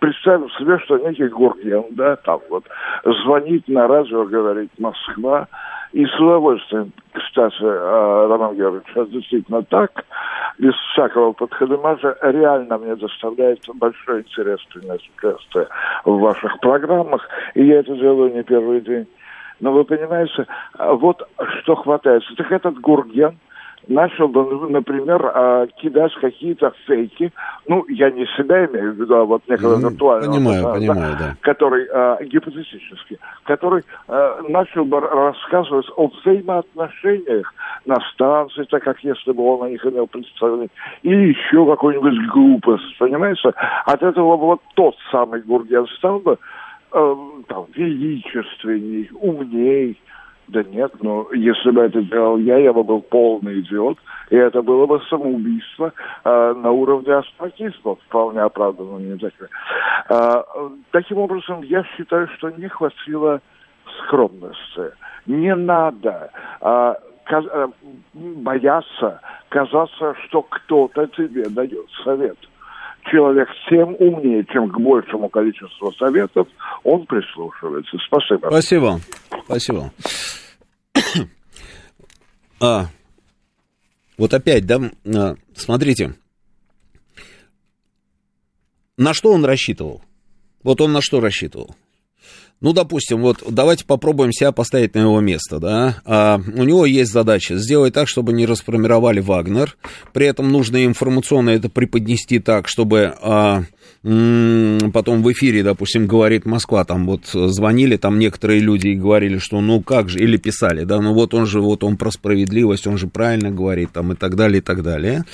Speaker 12: представим себе, что некий Гурген, да, там вот, звонит на радио, говорит Москва, и с удовольствием, кстати, э, Роман Георгиевич, это действительно так, без всякого подходомажа, реально мне доставляет большой интерес принять участие в ваших программах, и я это делаю не первый день. Но вы понимаете, вот что хватается. Так этот Гурген, начал например, а, кидать какие-то фейки, ну, я не себя имею в виду, а вот некого mm-hmm. виртуального,
Speaker 1: понимаю, да, понимаю, да.
Speaker 12: который а, гипотетически, который а, начал бы рассказывать о взаимоотношениях на станции, так как если бы он о них имел представление, или еще какую-нибудь глупость, понимаете? От этого вот тот самый Гурген стал бы э, там, величественней, умней, да нет, но если бы это делал я, я бы был полный идиот, и это было бы самоубийство э, на уровне астматизма, вполне оправданно не такое. Э, таким образом, я считаю, что не хватило скромности. Не надо э, каз, э, бояться казаться, что кто-то тебе дает совет человек тем умнее, чем к большему количеству советов, он прислушивается. Спасибо.
Speaker 1: Спасибо. Спасибо. а, вот опять, да, а, смотрите, на что он рассчитывал? Вот он на что рассчитывал? Ну, допустим, вот давайте попробуем себя поставить на его место, да. А, у него есть задача сделать так, чтобы не расформировали Вагнер. При этом нужно информационно это преподнести так, чтобы а, потом в эфире, допустим, говорит Москва, там вот звонили там некоторые люди и говорили, что ну как же, или писали, да, ну вот он же, вот он про справедливость, он же правильно говорит, там и так далее, и так далее.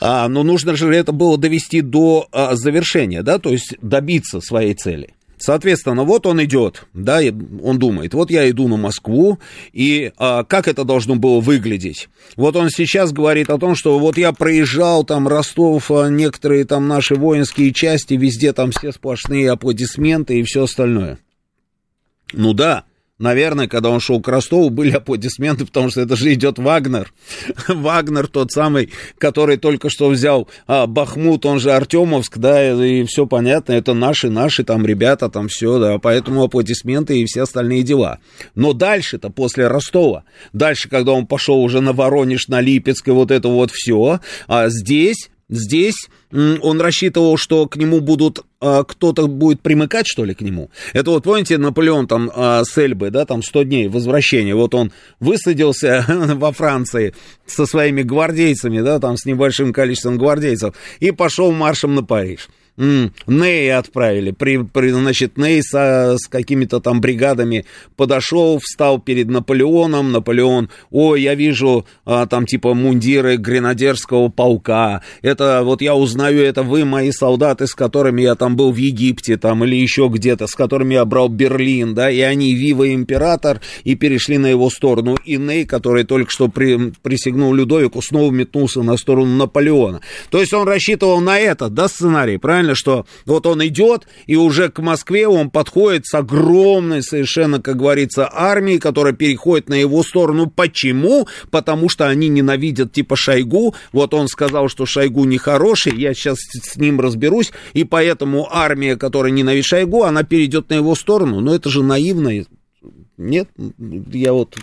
Speaker 1: А, но нужно же это было довести до а, завершения, да, то есть добиться своей цели. Соответственно, вот он идет, да, он думает, вот я иду на Москву, и а, как это должно было выглядеть? Вот он сейчас говорит о том, что вот я проезжал там Ростов, а, некоторые там наши воинские части, везде там все сплошные аплодисменты и все остальное. Ну да, Наверное, когда он шел к Ростову, были аплодисменты, потому что это же идет Вагнер. Вагнер тот самый, который только что взял а, Бахмут, он же Артемовск, да, и все понятно, это наши, наши там ребята, там все, да, поэтому аплодисменты и все остальные дела. Но дальше-то, после Ростова, дальше, когда он пошел уже на Воронеж, на Липецк и вот это вот все, а здесь Здесь он рассчитывал, что к нему будут а, кто-то будет примыкать, что ли, к нему. Это вот, помните, Наполеон там а, с Эльбы, да, там 100 дней возвращения. Вот он высадился во Франции со своими гвардейцами, да, там с небольшим количеством гвардейцев, и пошел маршем на Париж. Ней отправили. При, при, значит, Ней со, с какими-то там бригадами подошел, встал перед Наполеоном. Наполеон, ой, я вижу а, там типа мундиры гренадерского полка. Это вот я узнаю, это вы мои солдаты, с которыми я там был в Египте там или еще где-то, с которыми я брал Берлин, да, и они Вива император и перешли на его сторону. И Ней, который только что при, присягнул Людовику, снова метнулся на сторону Наполеона. То есть он рассчитывал на этот, да, сценарий, правильно? Нормально, что вот он идет, и уже к Москве он подходит с огромной совершенно, как говорится, армией, которая переходит на его сторону. Почему? Потому что они ненавидят типа Шойгу. Вот он сказал, что Шойгу нехороший, я сейчас с ним разберусь, и поэтому армия, которая ненавидит Шойгу, она перейдет на его сторону. Но это же наивно. Нет, я вот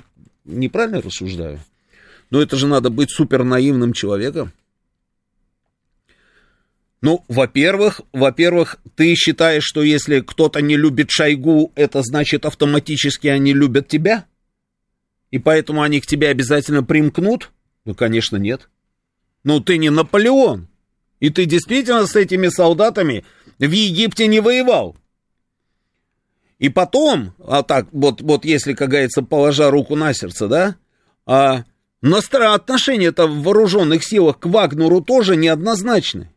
Speaker 1: неправильно рассуждаю. Но это же надо быть супер наивным человеком. Ну, во-первых, во-первых, ты считаешь, что если кто-то не любит Шойгу, это значит автоматически они любят тебя? И поэтому они к тебе обязательно примкнут? Ну, конечно, нет. Ну, ты не Наполеон. И ты действительно с этими солдатами в Египте не воевал. И потом, а так, вот, вот если, как говорится, положа руку на сердце, да, а отношения-то в вооруженных силах к Вагнеру тоже неоднозначны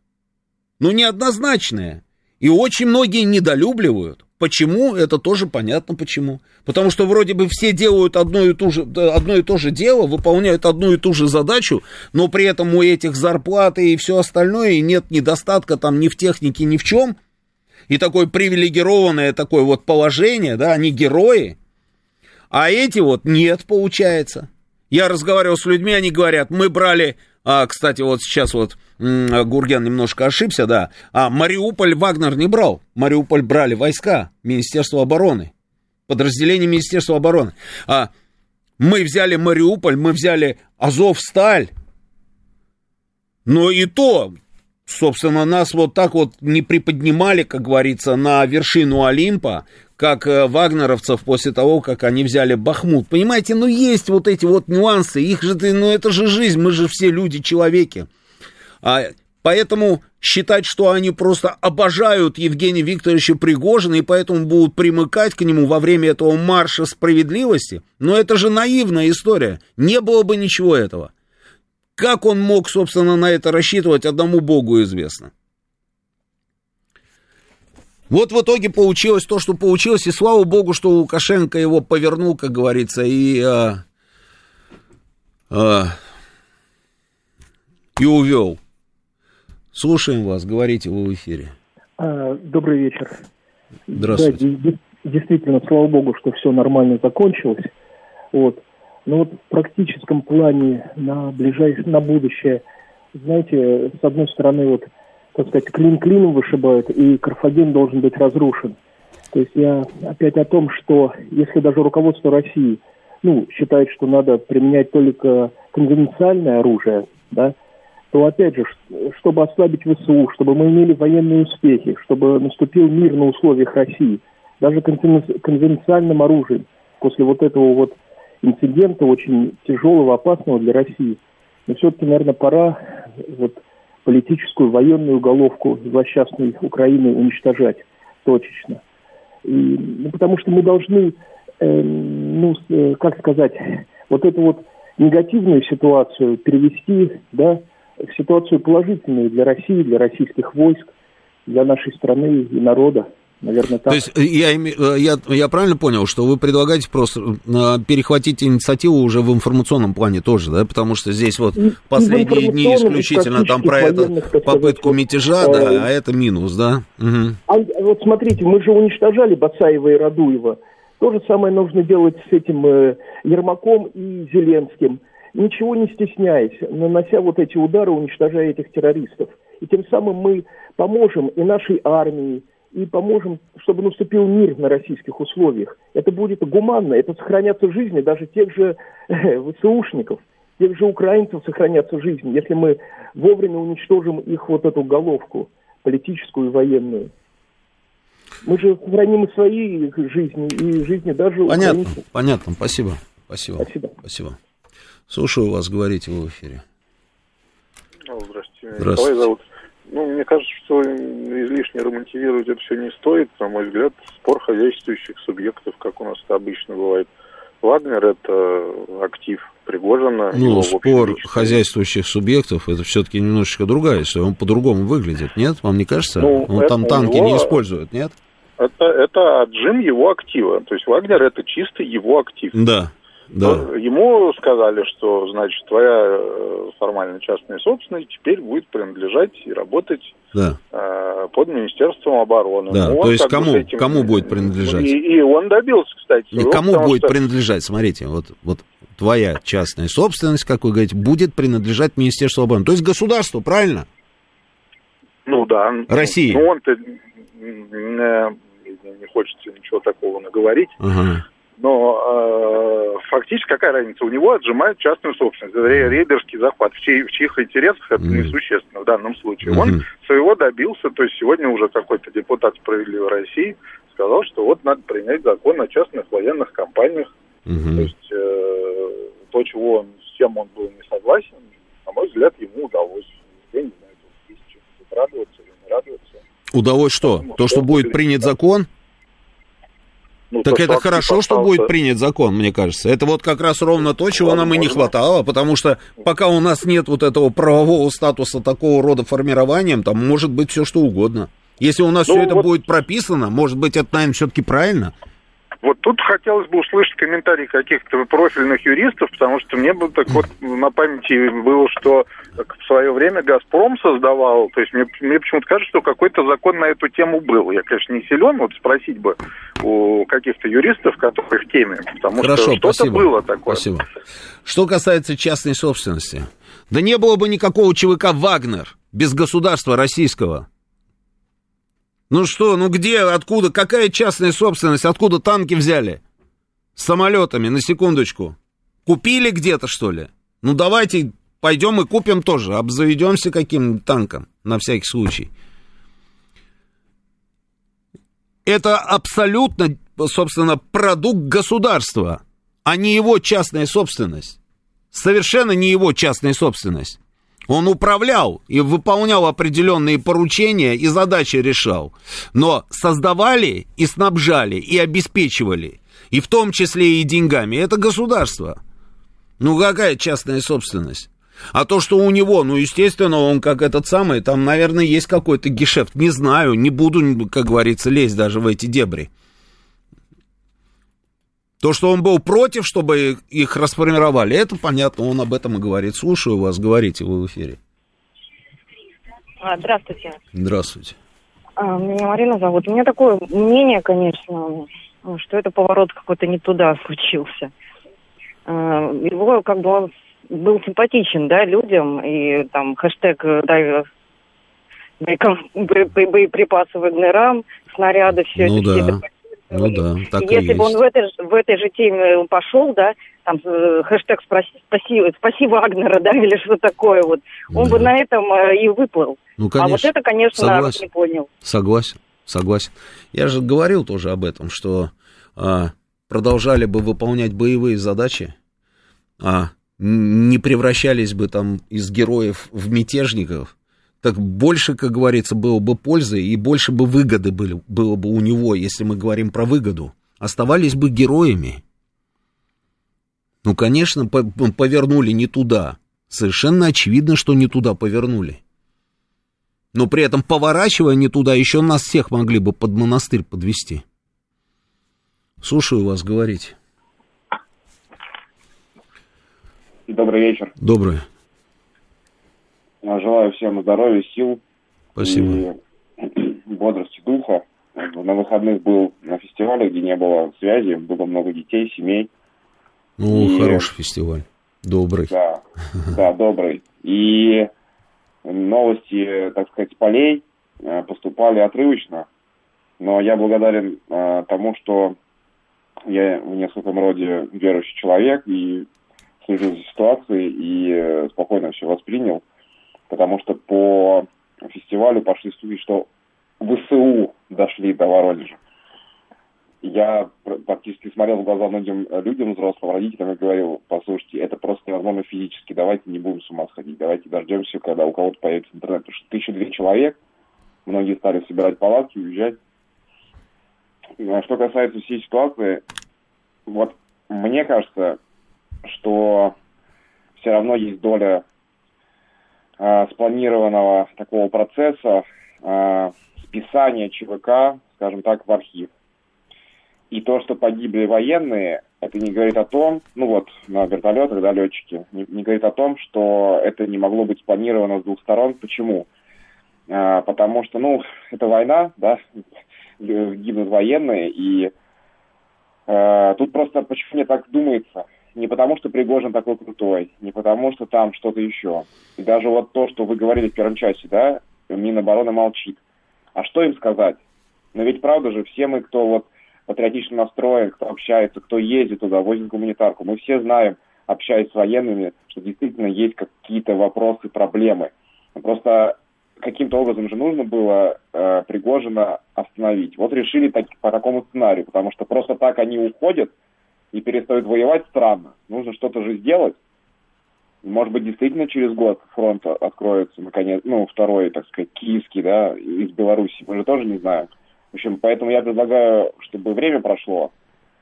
Speaker 1: но неоднозначное. И очень многие недолюбливают. Почему? Это тоже понятно почему. Потому что вроде бы все делают одно и, ту же, одно и то же дело, выполняют одну и ту же задачу, но при этом у этих зарплаты и все остальное, и нет недостатка там ни в технике, ни в чем. И такое привилегированное такое вот положение, да, они герои. А эти вот нет, получается. Я разговаривал с людьми, они говорят, мы брали а, кстати, вот сейчас вот Гурген немножко ошибся, да. А Мариуполь Вагнер не брал. Мариуполь брали войска Министерства обороны. Подразделение Министерства обороны. А мы взяли Мариуполь, мы взяли Азов-Сталь. Но и то, собственно, нас вот так вот не приподнимали, как говорится, на вершину Олимпа, как э, вагнеровцев после того, как они взяли Бахмут. Понимаете, ну есть вот эти вот нюансы, их же, ну это же жизнь, мы же все люди, человеки. А, поэтому считать, что они просто обожают Евгения Викторовича Пригожина и поэтому будут примыкать к нему во время этого марша справедливости, ну это же наивная история. Не было бы ничего этого. Как он мог, собственно, на это рассчитывать, одному Богу известно. Вот в итоге получилось то, что получилось, и слава богу, что Лукашенко его повернул, как говорится, и, а, а, и увел. Слушаем вас, говорите вы в эфире.
Speaker 13: А, добрый вечер.
Speaker 1: Здравствуйте.
Speaker 13: Да, действительно, слава богу, что все нормально закончилось. Вот. Но вот в практическом плане на ближайшее, на будущее, знаете, с одной стороны, вот так сказать, клин клином вышибают, и Карфаген должен быть разрушен. То есть я опять о том, что если даже руководство России ну, считает, что надо применять только конвенциальное оружие, да, то опять же, чтобы ослабить ВСУ, чтобы мы имели военные успехи, чтобы наступил мир на условиях России, даже конвенциальным оружием, после вот этого вот инцидента, очень тяжелого, опасного для России, но все-таки, наверное, пора вот политическую военную уголовку злосчастной Украины уничтожать точечно. И, ну, потому что мы должны, э, ну, э, как сказать, вот эту вот негативную ситуацию перевести, да, в ситуацию положительную для России, для российских войск, для нашей страны и народа. Наверное, так.
Speaker 1: То есть э, я, э, я, я правильно понял, что вы предлагаете просто э, перехватить инициативу уже в информационном плане тоже, да? Потому что здесь вот последние дни исключительно там про эту попытку мятежа, да, а это минус, да? Угу.
Speaker 13: А, вот смотрите, мы же уничтожали Бацаева и Радуева. То же самое нужно делать с этим э, Ермаком и Зеленским ничего не стесняясь, нанося вот эти удары, уничтожая этих террористов. И тем самым мы поможем и нашей армии, и поможем, чтобы наступил мир на российских условиях. Это будет гуманно, это сохранятся жизни даже тех же э, ВСУшников, тех же украинцев сохранятся жизни, если мы вовремя уничтожим их вот эту головку политическую и военную. Мы же сохраним и свои жизни, и жизни даже
Speaker 1: Понятно, украинцев. понятно, спасибо. Спасибо. Спасибо. Спасибо. Слушаю вас, говорите в эфире.
Speaker 14: Здравствуйте. Здравствуйте. Николай зовут. Ну, мне кажется, что излишне романтизировать это все не стоит. На мой взгляд, спор хозяйствующих субъектов, как у нас это обычно бывает. Вагнер – это актив Пригожина.
Speaker 1: Ну, спор хозяйствующих субъектов – это все-таки немножечко другая история. Он по-другому выглядит, нет? Вам не кажется? Ну, Он там танки него... не использует, нет?
Speaker 14: Это, это отжим его актива. То есть Вагнер – это чисто его актив.
Speaker 1: Да. Да.
Speaker 14: Ему сказали, что, значит, твоя э, формально частная собственность теперь будет принадлежать и работать да. э, под Министерством обороны.
Speaker 1: Да, ну, то есть кому, этим... кому будет принадлежать?
Speaker 14: И, и он добился, кстати.
Speaker 1: И кому будет что... принадлежать? Смотрите, вот, вот твоя частная собственность, как вы говорите, будет принадлежать Министерству обороны. То есть государству, правильно?
Speaker 14: Ну да.
Speaker 1: России.
Speaker 14: Ну он-то э, не хочется ничего такого наговорить.
Speaker 1: Ага.
Speaker 14: Но э, фактически какая разница? У него отжимают частную собственность. Это рейдерский захват. В, чьи, в чьих интересах это mm. несущественно в данном случае. Mm-hmm. Он своего добился. То есть сегодня уже какой-то депутат справедливой России сказал, что вот надо принять закон о частных военных компаниях. Mm-hmm. То есть э, то, чего он, с чем он был не согласен, на мой взгляд, ему удалось. Я не знаю, тут есть радоваться или не радоваться.
Speaker 1: Удалось что? Потому то, что будет принят закон? Ну, так то, это хорошо, что будет принят закон, мне кажется. Это вот как раз ровно то, чего Возможно. нам и не хватало, потому что пока у нас нет вот этого правового статуса такого рода формированием, там может быть все что угодно. Если у нас ну, все это вот... будет прописано, может быть, это, наверное, все-таки правильно.
Speaker 14: Вот тут хотелось бы услышать комментарии каких-то профильных юристов, потому что мне бы так вот на памяти было, что в свое время «Газпром» создавал, то есть мне, мне почему-то кажется, что какой-то закон на эту тему был. Я, конечно, не силен, вот спросить бы у каких-то юристов, которые в теме, потому
Speaker 1: Хорошо,
Speaker 14: что что-то было
Speaker 1: такое. Спасибо. Что касается частной собственности, да не было бы никакого ЧВК «Вагнер» без государства российского. Ну что, ну где, откуда, какая частная собственность, откуда танки взяли? С самолетами, на секундочку. Купили где-то, что ли? Ну давайте пойдем и купим тоже, обзаведемся каким-нибудь танком, на всякий случай. Это абсолютно, собственно, продукт государства, а не его частная собственность. Совершенно не его частная собственность. Он управлял и выполнял определенные поручения и задачи решал. Но создавали и снабжали, и обеспечивали, и в том числе и деньгами, это государство. Ну какая частная собственность? А то, что у него, ну, естественно, он как этот самый, там, наверное, есть какой-то гешефт. Не знаю, не буду, как говорится, лезть даже в эти дебри. То, что он был против, чтобы их расформировали, это понятно, он об этом и говорит. Слушаю вас, говорите вы в эфире.
Speaker 15: А, здравствуйте.
Speaker 1: Здравствуйте.
Speaker 15: А, меня Марина зовут. У меня такое мнение, конечно, что это поворот какой-то не туда случился. А, его как бы он был симпатичен, да, людям, и там хэштег дай боеприпасы ВГНРам, снаряды, все
Speaker 1: ну,
Speaker 15: это,
Speaker 1: да. все это ну да, так
Speaker 15: Если
Speaker 1: и
Speaker 15: бы он в этой, в этой же теме пошел, да, там э, хэштег спроси, спаси, спаси Вагнера, да, или что такое вот, он бы на этом э, и выплыл.
Speaker 1: Ну,
Speaker 15: А вот
Speaker 1: конечно.
Speaker 15: это, конечно,
Speaker 1: Согласен.
Speaker 15: не понял.
Speaker 1: Согласен, согласен. Я же говорил тоже об этом, что а, продолжали бы выполнять боевые задачи, а не превращались бы там из героев в мятежников, так больше, как говорится, было бы пользы и больше бы выгоды были, было бы у него, если мы говорим про выгоду. Оставались бы героями. Ну, конечно, по- повернули не туда. Совершенно очевидно, что не туда повернули. Но при этом, поворачивая не туда, еще нас всех могли бы под монастырь подвести. Слушаю вас, говорите.
Speaker 16: Добрый вечер.
Speaker 1: Доброе.
Speaker 16: Желаю всем здоровья, сил
Speaker 1: Спасибо.
Speaker 16: и бодрости духа. На выходных был на фестивале, где не было связи, было много детей, семей.
Speaker 1: Ну,
Speaker 16: И-
Speaker 1: хороший фестиваль. Добрый.
Speaker 16: Да, да, добрый. И новости, так сказать, с полей э, поступали отрывочно. Но я благодарен э, тому, что я в нескольком роде верующий человек и слежу за ситуацией и э, спокойно все воспринял. Потому что по фестивалю пошли слухи, что ВСУ дошли до Воронежа. Я пр- практически смотрел в глаза многим людям, взрослым родителям, и говорил, послушайте, это просто невозможно физически, давайте не будем с ума сходить, давайте дождемся, когда у кого-то появится интернет. Потому что тысяча две человек, многие стали собирать палатки, уезжать. А Что касается всей ситуации, вот мне кажется, что все равно есть доля а, спланированного такого процесса а, списания ЧВК, скажем так, в архив. И то, что погибли военные, это не говорит о том, ну вот, на вертолетах, да, летчики, не, не говорит о том, что это не могло быть спланировано с двух сторон. Почему? А, потому что, ну, это война, да, гибнут военные, и э, тут просто почему мне так думается? Не потому, что Пригожин такой крутой, не потому, что там что-то еще. И даже вот то, что вы говорили в первом часе, да, Минобороны молчит. А что им сказать? Но ведь правда же, все мы, кто вот патриотично настроен, кто общается, кто ездит туда, возит гуманитарку, мы все знаем, общаясь с военными, что действительно есть какие-то вопросы, проблемы. Просто каким-то образом же нужно было э, Пригожина остановить. Вот решили так, по такому сценарию, потому что просто так они уходят и перестают воевать странно. Нужно что-то же сделать. Может быть, действительно через год фронт откроется, наконец, ну, второй, так сказать, киевский, да, из Беларуси. Мы же тоже не знаем. В общем, поэтому я предлагаю, чтобы время прошло,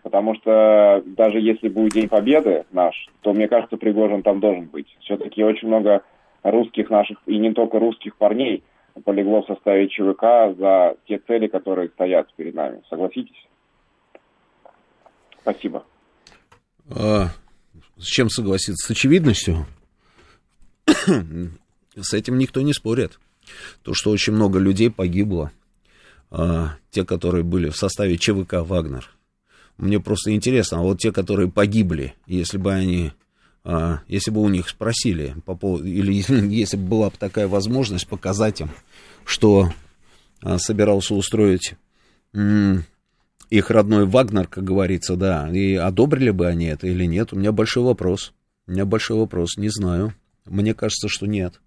Speaker 16: потому что даже если будет День Победы наш, то, мне кажется, Пригожин там должен быть. Все-таки очень много русских наших, и не только русских парней, полегло в составе ЧВК за те цели, которые стоят перед нами. Согласитесь? Спасибо.
Speaker 1: А, с чем согласиться? С очевидностью? с этим никто не спорит. То, что очень много людей погибло, а, те, которые были в составе ЧВК «Вагнер». Мне просто интересно, а вот те, которые погибли, если бы они, а, если бы у них спросили, по поводу, или если бы была бы такая возможность показать им, что собирался устроить их родной Вагнер, как говорится, да, и одобрили бы они это или нет, у меня большой вопрос. У меня большой вопрос, не знаю. Мне кажется, что нет.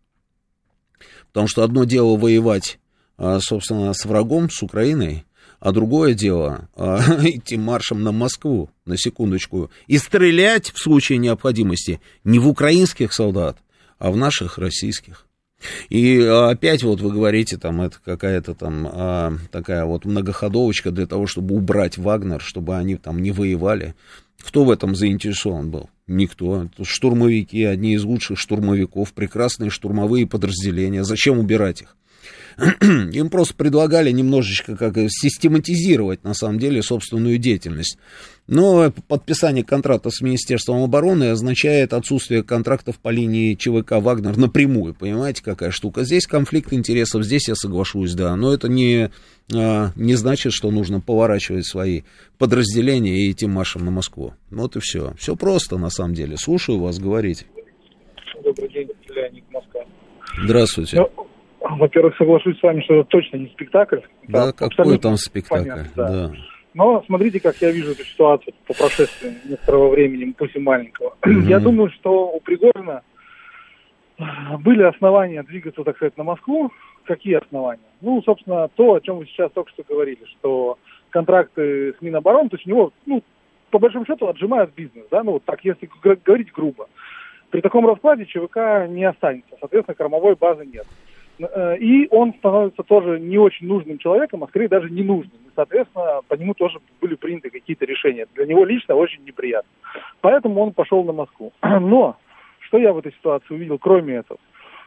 Speaker 1: Потому что одно дело воевать, а, собственно, с врагом, с Украиной, а другое дело а, идти маршем на Москву, на секундочку, и стрелять в случае необходимости не в украинских солдат, а в наших российских. И опять вот вы говорите, там, это какая-то там а, такая вот многоходовочка для того, чтобы убрать Вагнер, чтобы они там не воевали. Кто в этом заинтересован был? Никто. Штурмовики, одни из лучших штурмовиков, прекрасные штурмовые подразделения. Зачем убирать их? Им просто предлагали немножечко как систематизировать, на самом деле, собственную деятельность. Но подписание контракта с Министерством обороны означает отсутствие контрактов по линии ЧВК «Вагнер» напрямую. Понимаете, какая штука? Здесь конфликт интересов, здесь я соглашусь, да. Но это не, а, не значит, что нужно поворачивать свои подразделения и идти маршем на Москву. Вот и все. Все просто, на самом деле. Слушаю вас, говорите.
Speaker 17: Добрый день, Леонид Москва.
Speaker 1: Здравствуйте.
Speaker 17: Ну, во-первых, соглашусь с вами, что это точно не спектакль.
Speaker 1: да, какой там спектакль?
Speaker 17: понятно, да.
Speaker 1: да.
Speaker 17: Но смотрите, как я вижу эту ситуацию по прошествии некоторого времени, пусть и маленького. Mm-hmm. Я думаю, что у Пригожина были основания двигаться, так сказать, на Москву. Какие основания? Ну, собственно, то, о чем вы сейчас только что говорили, что контракты с Минобороны, то есть у него, ну, по большому счету, отжимают бизнес, да, ну, вот так, если говорить грубо. При таком раскладе ЧВК не останется, соответственно, кормовой базы нет. Э, и он становится тоже не очень нужным человеком, а скорее даже ненужным. И, соответственно, по нему тоже были приняты какие-то решения. Для него лично очень неприятно. Поэтому он пошел на Москву. Но что я в этой ситуации увидел, кроме этого?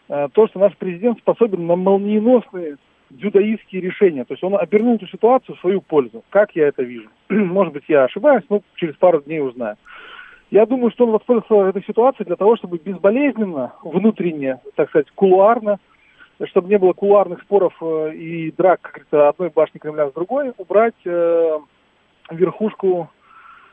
Speaker 17: Э, то, что наш президент способен на молниеносные дзюдоистские решения. То есть он обернул эту ситуацию в свою пользу. Как я это вижу? Может быть, я ошибаюсь, но через пару дней узнаю. Я думаю, что он воспользовался этой ситуацией для того, чтобы безболезненно, внутренне, так сказать, кулуарно, чтобы не было кулуарных споров э, и драк, как говорится, одной башни Кремля с другой, убрать э, верхушку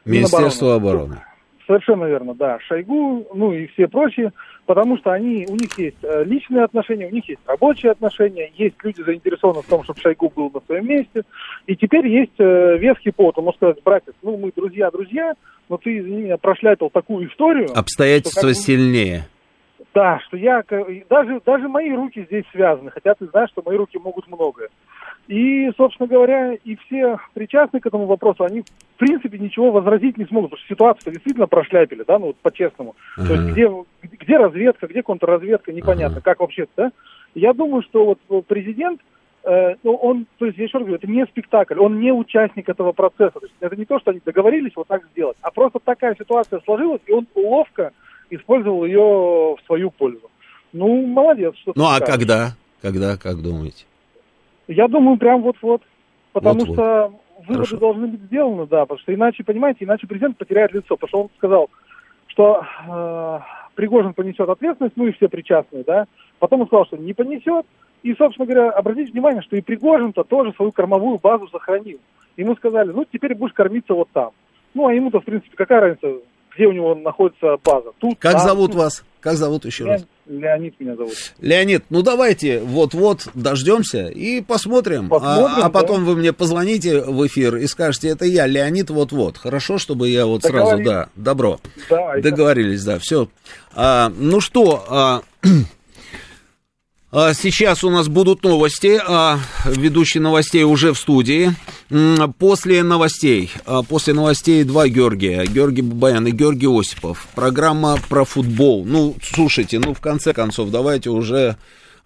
Speaker 1: Министерства обороны.
Speaker 17: Совершенно верно, да. Шойгу, ну и все прочие, потому что они, у них есть э, личные отношения, у них есть рабочие отношения, есть люди заинтересованы в том, чтобы Шойгу был на своем месте. И теперь есть э, веский повод, он может сказать, братец, ну мы друзья-друзья, но ты, извини меня, прошляпил такую историю.
Speaker 1: Обстоятельства что, как, сильнее.
Speaker 17: Да, что я, даже, даже мои руки здесь связаны, хотя ты знаешь, что мои руки могут многое. И, собственно говоря, и все причастные к этому вопросу, они, в принципе, ничего возразить не смогут, потому что ситуацию действительно прошляпили, да, ну вот по-честному. Uh-huh. То есть где, где разведка, где контрразведка, непонятно, uh-huh. как вообще да. Я думаю, что вот президент, э, ну, он, то есть, я еще раз говорю, это не спектакль, он не участник этого процесса. То есть это не то, что они договорились вот так сделать, а просто такая ситуация сложилась, и он ловко использовал ее в свою пользу. Ну, молодец. Что
Speaker 1: ну, а когда? Когда, как думаете?
Speaker 17: Я думаю, прям вот-вот. Потому вот -вот. что выводы Хорошо. должны быть сделаны, да, потому что иначе, понимаете, иначе президент потеряет лицо, потому что он сказал, что э, Пригожин понесет ответственность, ну и все причастные, да. Потом он сказал, что не понесет. И, собственно говоря, обратите внимание, что и Пригожин-то тоже свою кормовую базу сохранил. Ему сказали, ну теперь будешь кормиться вот там. Ну а ему-то, в принципе, какая разница, где у него находится база. Тут,
Speaker 1: как там, зовут вас? Как зовут еще Ле- раз?
Speaker 17: Леонид меня зовут.
Speaker 1: Леонид, ну давайте вот-вот дождемся и посмотрим. посмотрим а, а потом да. вы мне позвоните в эфир и скажете, это я, Леонид, вот-вот. Хорошо, чтобы я вот сразу, да, добро. Да, Договорились, да, все. А, ну что, а, А, сейчас у нас будут новости. А, ведущий новостей уже в студии. После новостей, а, после новостей два Георгия. Георгий Бабаян и Георгий Осипов. Программа про футбол. Ну, слушайте, ну, в конце концов, давайте уже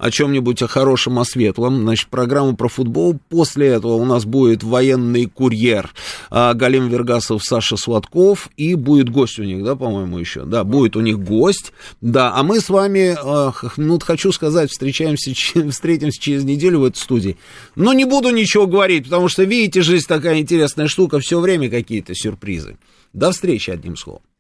Speaker 1: о чем-нибудь о хорошем, о светлом. Значит, программа про футбол. После этого у нас будет военный курьер а, Галим Вергасов, Саша Сладков. И будет гость у них, да, по-моему, еще. Да, будет у них гость. Да, а мы с вами, а, ну, хочу сказать, встречаемся, встретимся через неделю в этой студии. Но не буду ничего говорить, потому что, видите, жизнь такая интересная штука. Все время какие-то сюрпризы. До встречи, одним словом.